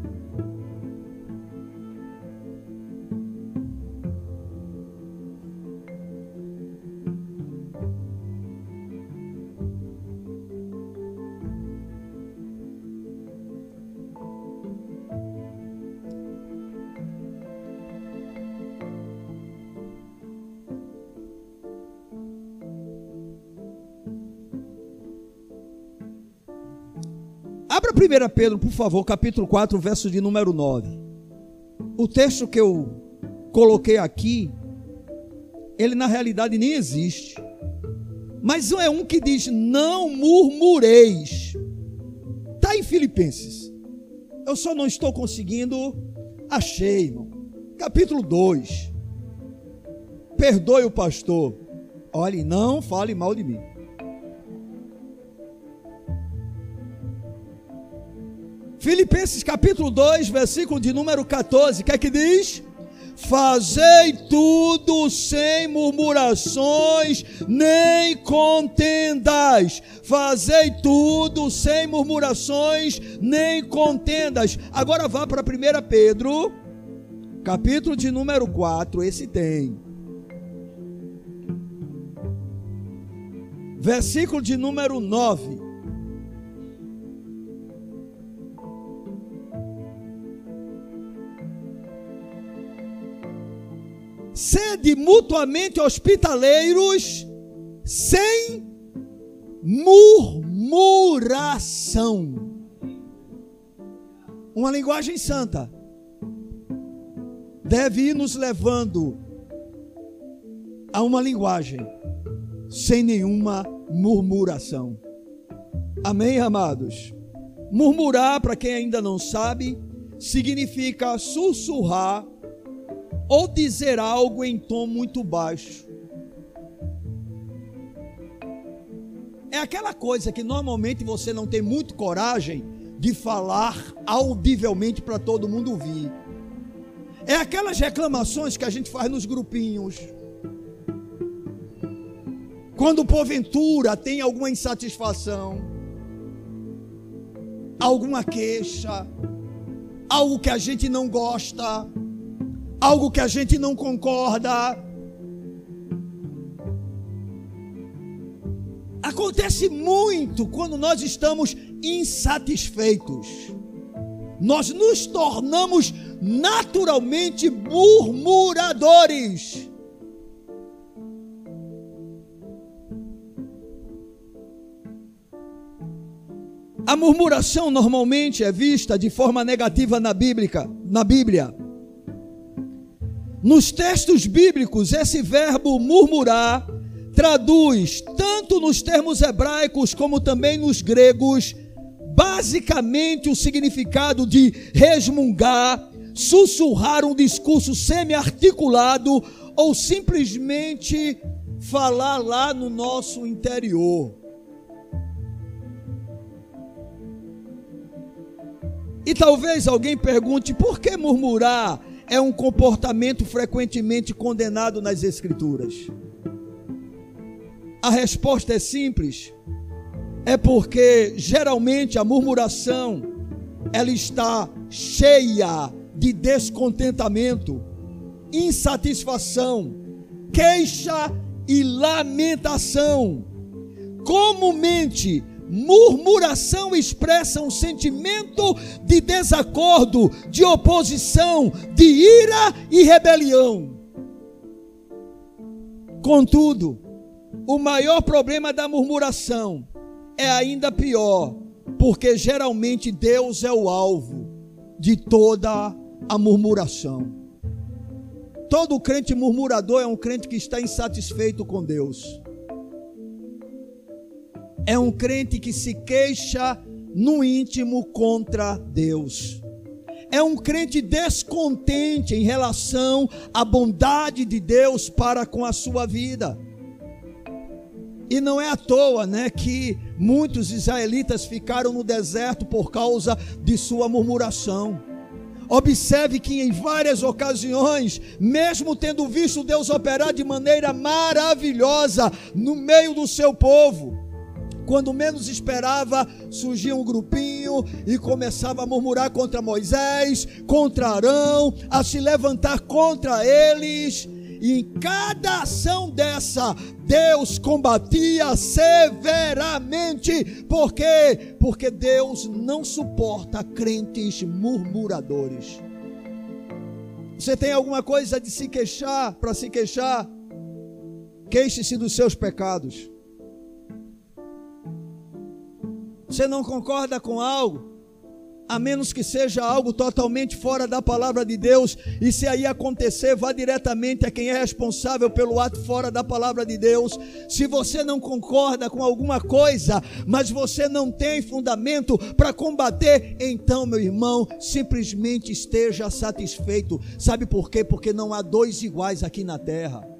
Abra 1 Pedro, por favor, capítulo 4, verso de número 9. O texto que eu coloquei aqui, ele na realidade nem existe. Mas é um que diz: Não murmureis. Está em Filipenses. Eu só não estou conseguindo. Achei, irmão. Capítulo 2. Perdoe o pastor. Olhe, não fale mal de mim. Filipenses capítulo 2, versículo de número 14, o que é que diz? Fazei tudo sem murmurações, nem contendas. Fazei tudo sem murmurações, nem contendas. Agora vá para 1 Pedro, capítulo de número 4, esse tem. Versículo de número 9. Sede mutuamente hospitaleiros, sem murmuração. Uma linguagem santa deve ir nos levando a uma linguagem sem nenhuma murmuração. Amém, amados? Murmurar, para quem ainda não sabe, significa sussurrar ou dizer algo em tom muito baixo. É aquela coisa que normalmente você não tem muito coragem de falar audivelmente para todo mundo ouvir. É aquelas reclamações que a gente faz nos grupinhos. Quando porventura tem alguma insatisfação, alguma queixa, algo que a gente não gosta, algo que a gente não concorda. Acontece muito quando nós estamos insatisfeitos. Nós nos tornamos naturalmente murmuradores. A murmuração normalmente é vista de forma negativa na Bíblia, na Bíblia. Nos textos bíblicos, esse verbo murmurar traduz tanto nos termos hebraicos como também nos gregos, basicamente o significado de resmungar, sussurrar um discurso semi-articulado ou simplesmente falar lá no nosso interior. E talvez alguém pergunte: por que murmurar é um comportamento frequentemente condenado nas Escrituras? A resposta é simples. É porque geralmente a murmuração ela está cheia de descontentamento, insatisfação, queixa e lamentação. Comumente Murmuração expressa um sentimento de desacordo, de oposição, de ira e rebelião. Contudo, o maior problema da murmuração é ainda pior, porque geralmente Deus é o alvo de toda a murmuração. Todo crente murmurador é um crente que está insatisfeito com Deus é um crente que se queixa no íntimo contra Deus. É um crente descontente em relação à bondade de Deus para com a sua vida. E não é à toa, né, que muitos israelitas ficaram no deserto por causa de sua murmuração. Observe que em várias ocasiões, mesmo tendo visto Deus operar de maneira maravilhosa no meio do seu povo, quando menos esperava, surgia um grupinho e começava a murmurar contra Moisés, contra Arão, a se levantar contra eles. E em cada ação dessa, Deus combatia severamente. Por quê? Porque Deus não suporta crentes murmuradores. Você tem alguma coisa de se queixar, para se queixar? Queixe-se dos seus pecados. Você não concorda com algo? A menos que seja algo totalmente fora da palavra de Deus, e se aí acontecer, vá diretamente a quem é responsável pelo ato fora da palavra de Deus. Se você não concorda com alguma coisa, mas você não tem fundamento para combater, então, meu irmão, simplesmente esteja satisfeito. Sabe por quê? Porque não há dois iguais aqui na terra.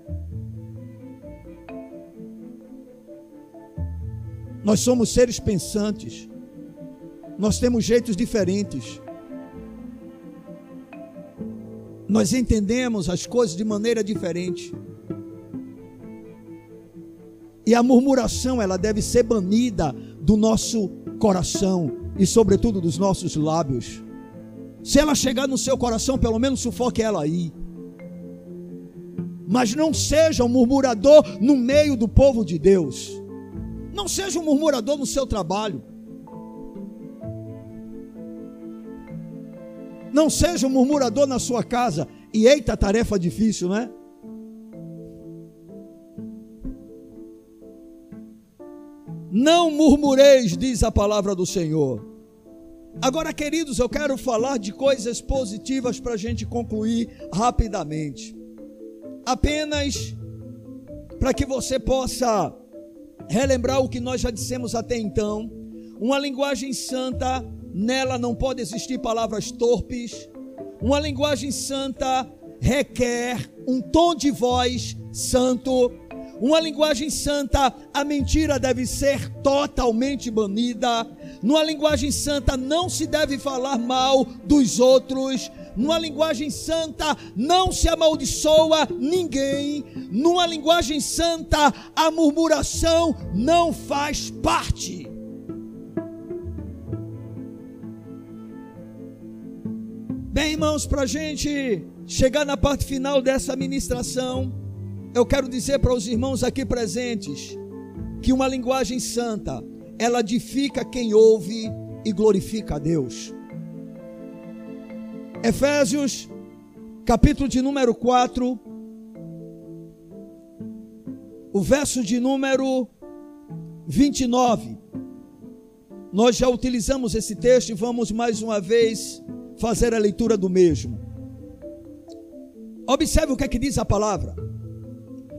Nós somos seres pensantes. Nós temos jeitos diferentes. Nós entendemos as coisas de maneira diferente. E a murmuração, ela deve ser banida do nosso coração e, sobretudo, dos nossos lábios. Se ela chegar no seu coração, pelo menos sufoque ela aí. Mas não seja um murmurador no meio do povo de Deus. Não seja um murmurador no seu trabalho. Não seja um murmurador na sua casa. E eita, tarefa difícil, não é? Não murmureis, diz a palavra do Senhor. Agora, queridos, eu quero falar de coisas positivas para a gente concluir rapidamente. Apenas para que você possa relembrar o que nós já dissemos até então. Uma linguagem santa, nela não pode existir palavras torpes. Uma linguagem santa requer um tom de voz santo. Uma linguagem santa, a mentira deve ser totalmente banida. Numa linguagem santa, não se deve falar mal dos outros. Numa linguagem santa, não se amaldiçoa ninguém. Numa linguagem santa, a murmuração não faz parte. Bem, irmãos, para a gente chegar na parte final dessa ministração, eu quero dizer para os irmãos aqui presentes que uma linguagem santa, ela edifica quem ouve e glorifica a Deus. Efésios, capítulo de número 4, o verso de número 29. Nós já utilizamos esse texto e vamos mais uma vez fazer a leitura do mesmo. Observe o que é que diz a palavra.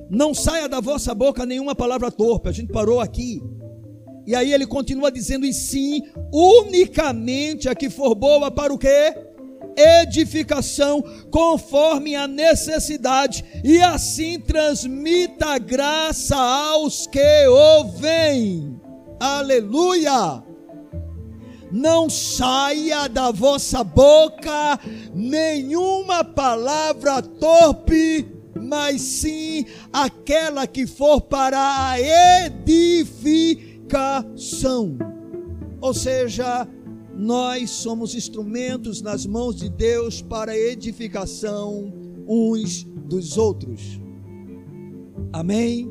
Não saia da vossa boca nenhuma palavra torpe. A gente parou aqui. E aí ele continua dizendo: e sim, unicamente a que for boa para o quê? Edificação conforme a necessidade, e assim transmita graça aos que ouvem. Aleluia! Não saia da vossa boca nenhuma palavra torpe, mas sim aquela que for para a edificação. Ou seja, nós somos instrumentos nas mãos de Deus para edificação uns dos outros. Amém?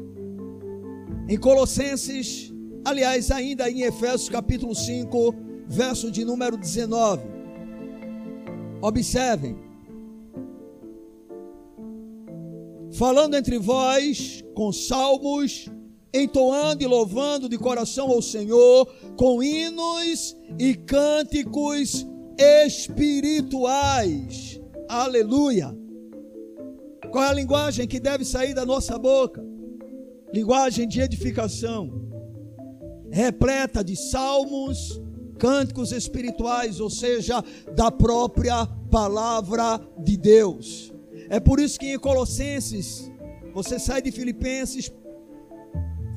Em Colossenses, aliás, ainda em Efésios capítulo 5, verso de número 19. Observem. Falando entre vós com salmos, entoando e louvando de coração ao Senhor, com hinos e cânticos espirituais. Aleluia! Qual é a linguagem que deve sair da nossa boca? Linguagem de edificação, repleta de salmos, cânticos espirituais, ou seja, da própria palavra de Deus. É por isso que em Colossenses, você sai de Filipenses,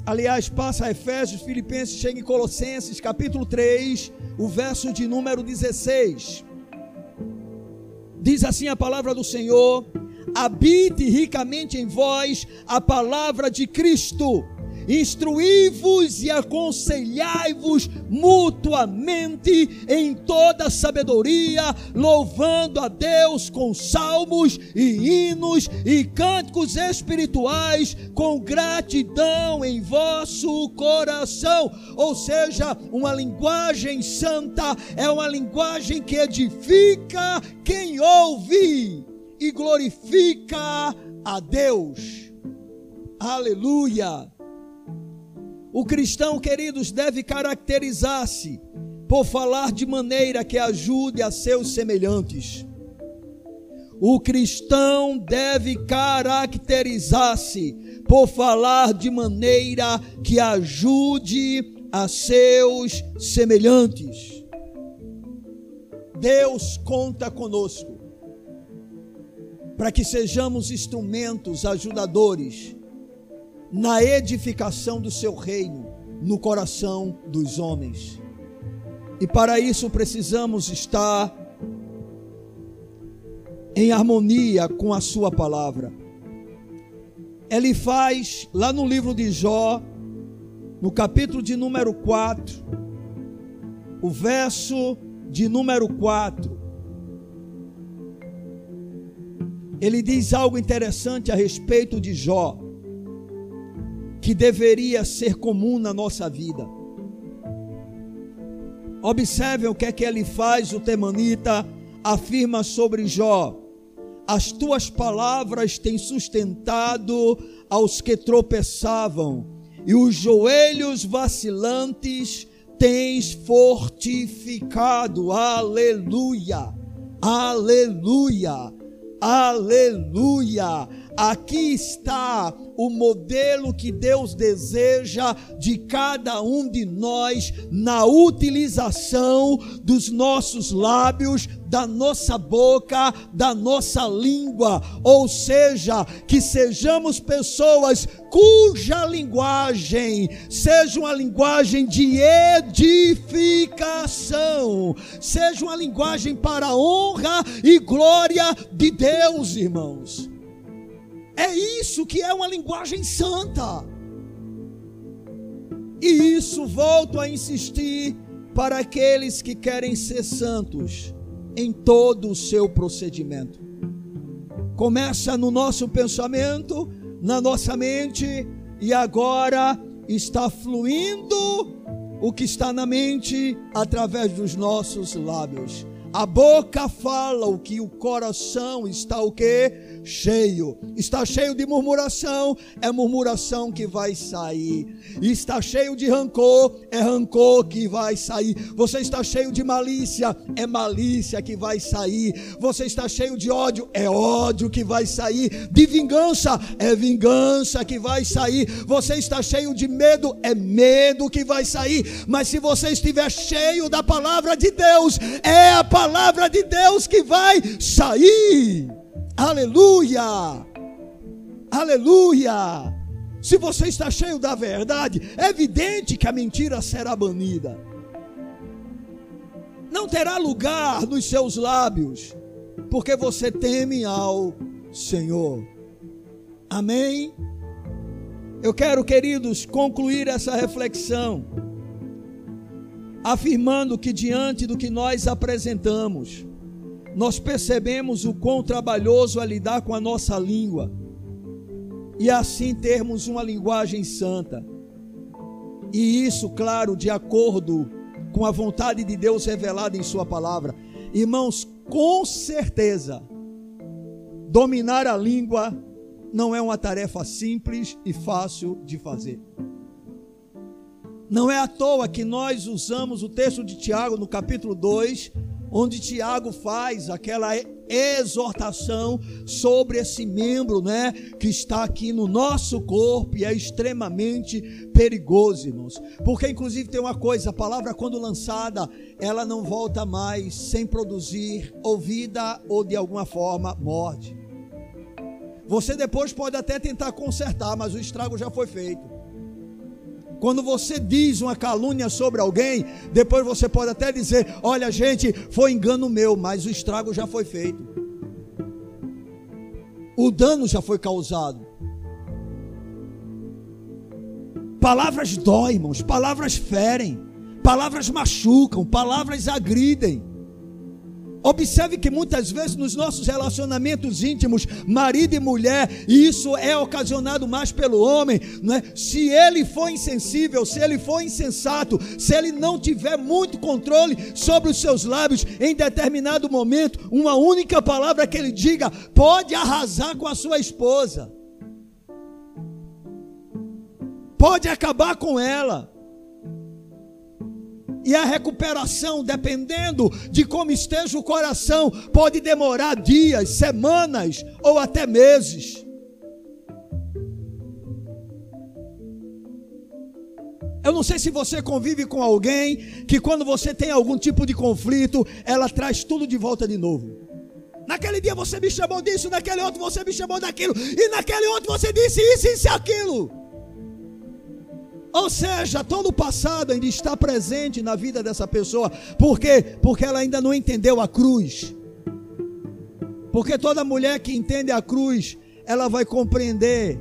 aliás, passa a Efésios, Filipenses, chega em Colossenses, capítulo 3, o verso de número 16. Diz assim a palavra do Senhor: habite ricamente em vós a palavra de Cristo instruí-vos e aconselhai-vos mutuamente em toda sabedoria, louvando a Deus com salmos e hinos e cânticos espirituais, com gratidão em vosso coração. Ou seja, uma linguagem santa é uma linguagem que edifica quem ouve e glorifica a Deus. Aleluia. O cristão, queridos, deve caracterizar-se por falar de maneira que ajude a seus semelhantes. O cristão deve caracterizar-se por falar de maneira que ajude a seus semelhantes. Deus conta conosco para que sejamos instrumentos ajudadores na edificação do seu reino no coração dos homens. E para isso precisamos estar em harmonia com a sua palavra. Ele faz lá no livro de Jó, no capítulo de número 4, o verso de número 4. Ele diz algo interessante a respeito de Jó que deveria ser comum na nossa vida. Observem o que é que ele faz, o temanita afirma sobre Jó: As tuas palavras têm sustentado aos que tropeçavam, e os joelhos vacilantes tens fortificado. Aleluia, aleluia, aleluia. Aqui está o modelo que Deus deseja de cada um de nós na utilização dos nossos lábios, da nossa boca, da nossa língua, ou seja, que sejamos pessoas cuja linguagem seja uma linguagem de edificação, seja uma linguagem para a honra e glória de Deus, irmãos. É isso que é uma linguagem santa. E isso volto a insistir para aqueles que querem ser santos em todo o seu procedimento. Começa no nosso pensamento, na nossa mente, e agora está fluindo o que está na mente através dos nossos lábios. A boca fala o que o coração está o que? cheio. Está cheio de murmuração, é murmuração que vai sair. Está cheio de rancor, é rancor que vai sair. Você está cheio de malícia, é malícia que vai sair. Você está cheio de ódio, é ódio que vai sair. De vingança, é vingança que vai sair. Você está cheio de medo, é medo que vai sair. Mas se você estiver cheio da palavra de Deus, é a palavra de Deus que vai sair. Aleluia! Aleluia! Se você está cheio da verdade, é evidente que a mentira será banida. Não terá lugar nos seus lábios, porque você teme ao Senhor. Amém? Eu quero, queridos, concluir essa reflexão afirmando que diante do que nós apresentamos, nós percebemos o quão trabalhoso é lidar com a nossa língua e assim termos uma linguagem santa. E isso, claro, de acordo com a vontade de Deus revelada em Sua palavra. Irmãos, com certeza, dominar a língua não é uma tarefa simples e fácil de fazer. Não é à toa que nós usamos o texto de Tiago no capítulo 2 onde Tiago faz aquela exortação sobre esse membro, né, que está aqui no nosso corpo e é extremamente perigoso, irmãos. Porque inclusive tem uma coisa, a palavra quando lançada, ela não volta mais sem produzir ouvida ou de alguma forma morte. Você depois pode até tentar consertar, mas o estrago já foi feito. Quando você diz uma calúnia sobre alguém, depois você pode até dizer: Olha, gente, foi engano meu, mas o estrago já foi feito. O dano já foi causado. Palavras doem, irmãos, palavras ferem, palavras machucam, palavras agridem. Observe que muitas vezes nos nossos relacionamentos íntimos, marido e mulher, isso é ocasionado mais pelo homem, não é? Se ele for insensível, se ele for insensato, se ele não tiver muito controle sobre os seus lábios, em determinado momento, uma única palavra que ele diga pode arrasar com a sua esposa. Pode acabar com ela. E a recuperação, dependendo de como esteja o coração, pode demorar dias, semanas ou até meses. Eu não sei se você convive com alguém que, quando você tem algum tipo de conflito, ela traz tudo de volta de novo. Naquele dia você me chamou disso, naquele outro você me chamou daquilo, e naquele outro você disse isso, isso e aquilo. Ou seja, todo o passado ainda está presente na vida dessa pessoa. Por quê? Porque ela ainda não entendeu a cruz. Porque toda mulher que entende a cruz, ela vai compreender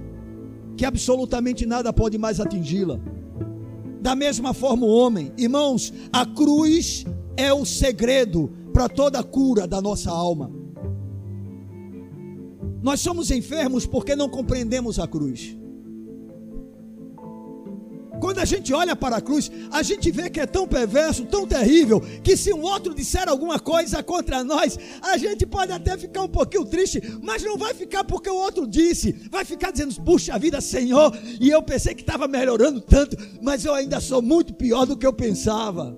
que absolutamente nada pode mais atingi-la. Da mesma forma o homem, irmãos, a cruz é o segredo para toda a cura da nossa alma. Nós somos enfermos porque não compreendemos a cruz. Quando a gente olha para a cruz, a gente vê que é tão perverso, tão terrível, que se um outro disser alguma coisa contra nós, a gente pode até ficar um pouquinho triste, mas não vai ficar porque o outro disse, vai ficar dizendo: puxa vida, Senhor, e eu pensei que estava melhorando tanto, mas eu ainda sou muito pior do que eu pensava.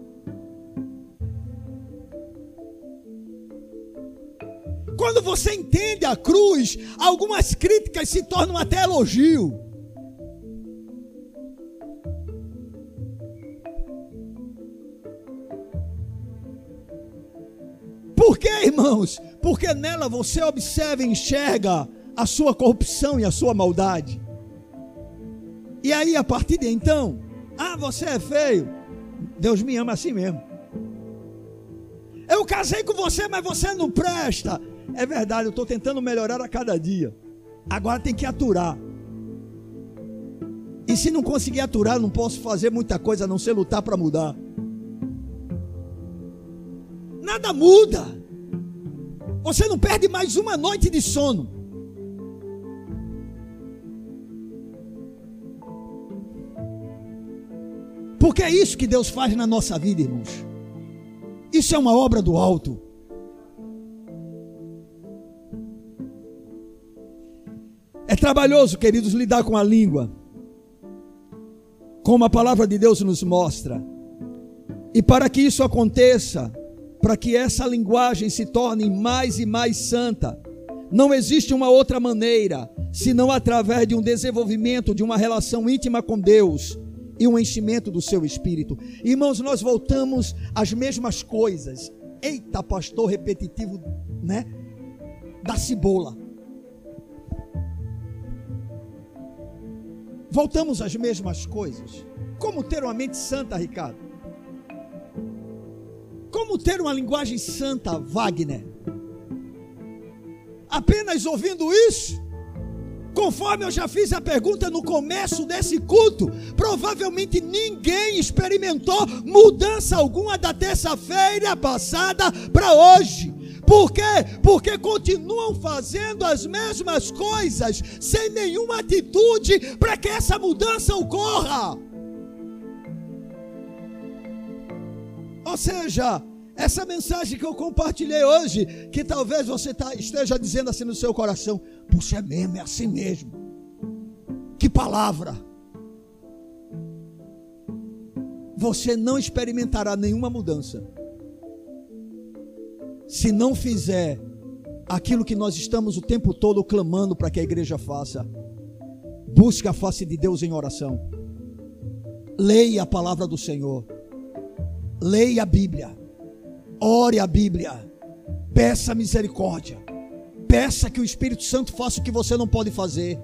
Quando você entende a cruz, algumas críticas se tornam até elogio. Por que, irmãos? Porque nela você observa e enxerga a sua corrupção e a sua maldade. E aí, a partir de então, ah, você é feio. Deus me ama assim mesmo. Eu casei com você, mas você não presta. É verdade, eu estou tentando melhorar a cada dia. Agora tem que aturar. E se não conseguir aturar, não posso fazer muita coisa a não ser lutar para mudar. Nada muda. Você não perde mais uma noite de sono. Porque é isso que Deus faz na nossa vida, irmãos. Isso é uma obra do alto. É trabalhoso, queridos, lidar com a língua, como a palavra de Deus nos mostra. E para que isso aconteça, para que essa linguagem se torne mais e mais santa, não existe uma outra maneira senão através de um desenvolvimento de uma relação íntima com Deus e um enchimento do seu espírito. Irmãos, nós voltamos às mesmas coisas. Eita, pastor repetitivo, né? Da cebola. Voltamos às mesmas coisas. Como ter uma mente santa, Ricardo? Como ter uma linguagem santa, Wagner? Apenas ouvindo isso, conforme eu já fiz a pergunta no começo desse culto, provavelmente ninguém experimentou mudança alguma da terça-feira passada para hoje. Por quê? Porque continuam fazendo as mesmas coisas, sem nenhuma atitude para que essa mudança ocorra. Ou seja, essa mensagem que eu compartilhei hoje, que talvez você tá, esteja dizendo assim no seu coração: puxa, é mesmo, é assim mesmo. Que palavra! Você não experimentará nenhuma mudança se não fizer aquilo que nós estamos o tempo todo clamando para que a igreja faça, busque a face de Deus em oração, leia a palavra do Senhor, leia a Bíblia, ore a Bíblia, peça misericórdia, peça que o Espírito Santo faça o que você não pode fazer,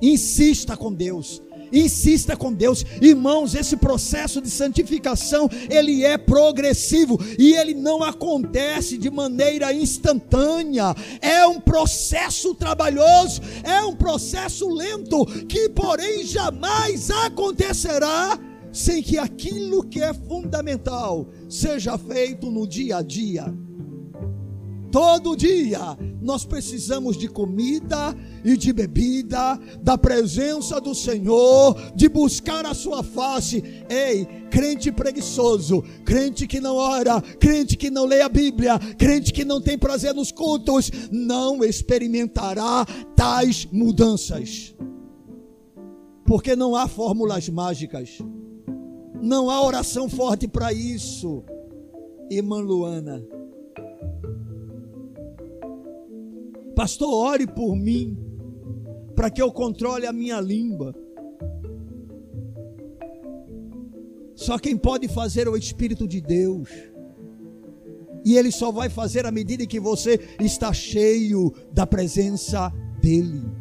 insista com Deus, Insista com Deus, irmãos. Esse processo de santificação ele é progressivo e ele não acontece de maneira instantânea. É um processo trabalhoso, é um processo lento que, porém, jamais acontecerá sem que aquilo que é fundamental seja feito no dia a dia. Todo dia nós precisamos de comida e de bebida, da presença do Senhor, de buscar a sua face. Ei, crente preguiçoso, crente que não ora, crente que não lê a Bíblia, crente que não tem prazer nos cultos, não experimentará tais mudanças. Porque não há fórmulas mágicas. Não há oração forte para isso. Irmã Luana, Pastor, ore por mim, para que eu controle a minha língua. Só quem pode fazer é o Espírito de Deus. E Ele só vai fazer à medida que você está cheio da presença dEle.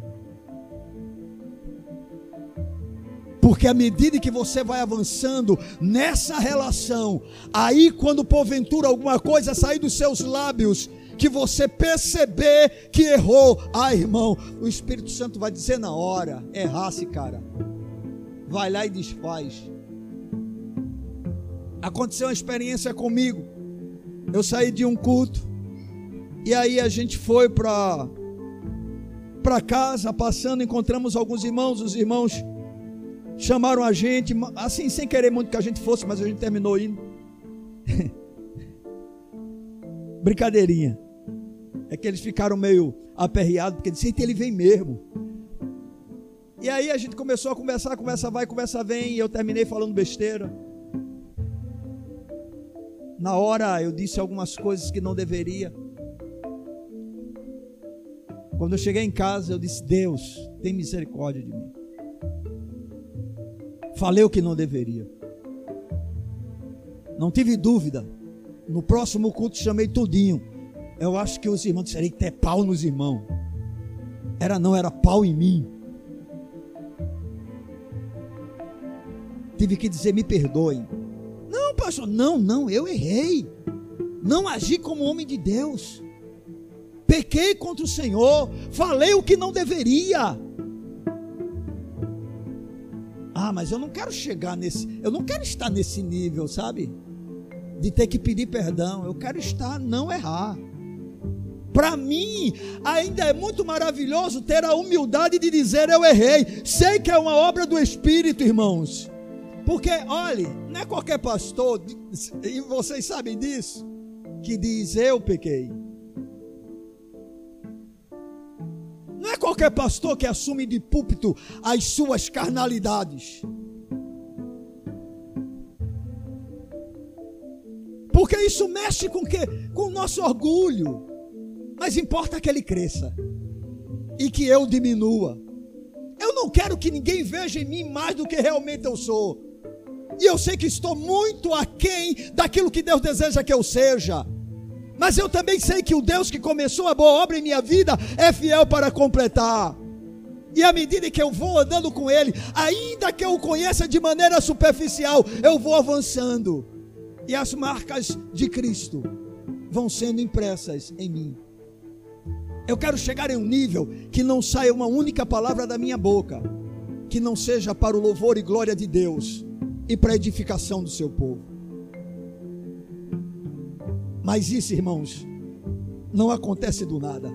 Porque à medida que você vai avançando nessa relação, aí quando porventura alguma coisa sair dos seus lábios, que você perceber que errou. Ah, irmão, o Espírito Santo vai dizer na hora: errasse, cara. Vai lá e desfaz. Aconteceu uma experiência comigo. Eu saí de um culto e aí a gente foi para para casa, passando, encontramos alguns irmãos, os irmãos Chamaram a gente, assim, sem querer muito que a gente fosse, mas a gente terminou indo. Brincadeirinha. É que eles ficaram meio aperreados, porque disseram, ele vem mesmo. E aí a gente começou a conversar, conversa vai, conversa vem, e eu terminei falando besteira. Na hora eu disse algumas coisas que não deveria. Quando eu cheguei em casa, eu disse: Deus, tem misericórdia de mim. Falei o que não deveria. Não tive dúvida. No próximo culto chamei tudinho. Eu acho que os irmãos disseram que é pau nos irmãos. Era não, era pau em mim. Tive que dizer, me perdoem. Não, pastor, não, não, eu errei. Não agi como homem de Deus. Pequei contra o Senhor. Falei o que não deveria. Ah, mas eu não quero chegar nesse, eu não quero estar nesse nível, sabe? De ter que pedir perdão. Eu quero estar, não errar. Para mim, ainda é muito maravilhoso ter a humildade de dizer eu errei. Sei que é uma obra do Espírito, irmãos. Porque, olhe, não é qualquer pastor, e vocês sabem disso, que diz eu pequei. Não é qualquer pastor que assume de púlpito as suas carnalidades. Porque isso mexe com que? Com o nosso orgulho. Mas importa que ele cresça e que eu diminua. Eu não quero que ninguém veja em mim mais do que realmente eu sou. E eu sei que estou muito aquém daquilo que Deus deseja que eu seja. Mas eu também sei que o Deus que começou a boa obra em minha vida é fiel para completar. E à medida que eu vou andando com Ele, ainda que eu o conheça de maneira superficial, eu vou avançando. E as marcas de Cristo vão sendo impressas em mim. Eu quero chegar em um nível que não saia uma única palavra da minha boca, que não seja para o louvor e glória de Deus e para a edificação do seu povo. Mas isso, irmãos, não acontece do nada.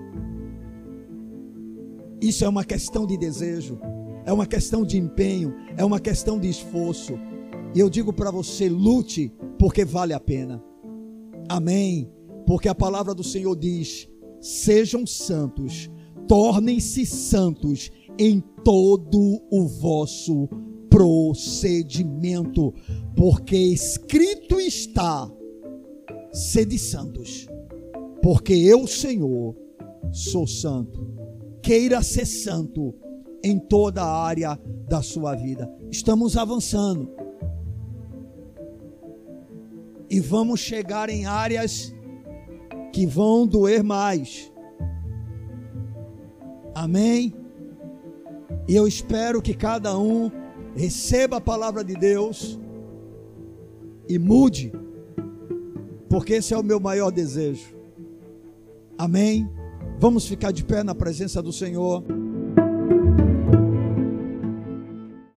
Isso é uma questão de desejo, é uma questão de empenho, é uma questão de esforço. E eu digo para você: lute, porque vale a pena. Amém. Porque a palavra do Senhor diz: sejam santos, tornem-se santos em todo o vosso procedimento, porque escrito está sede santos, porque eu, Senhor, sou santo. Queira ser santo em toda a área da sua vida. Estamos avançando. E vamos chegar em áreas que vão doer mais. Amém? E eu espero que cada um receba a palavra de Deus e mude porque esse é o meu maior desejo. Amém? Vamos ficar de pé na presença do Senhor.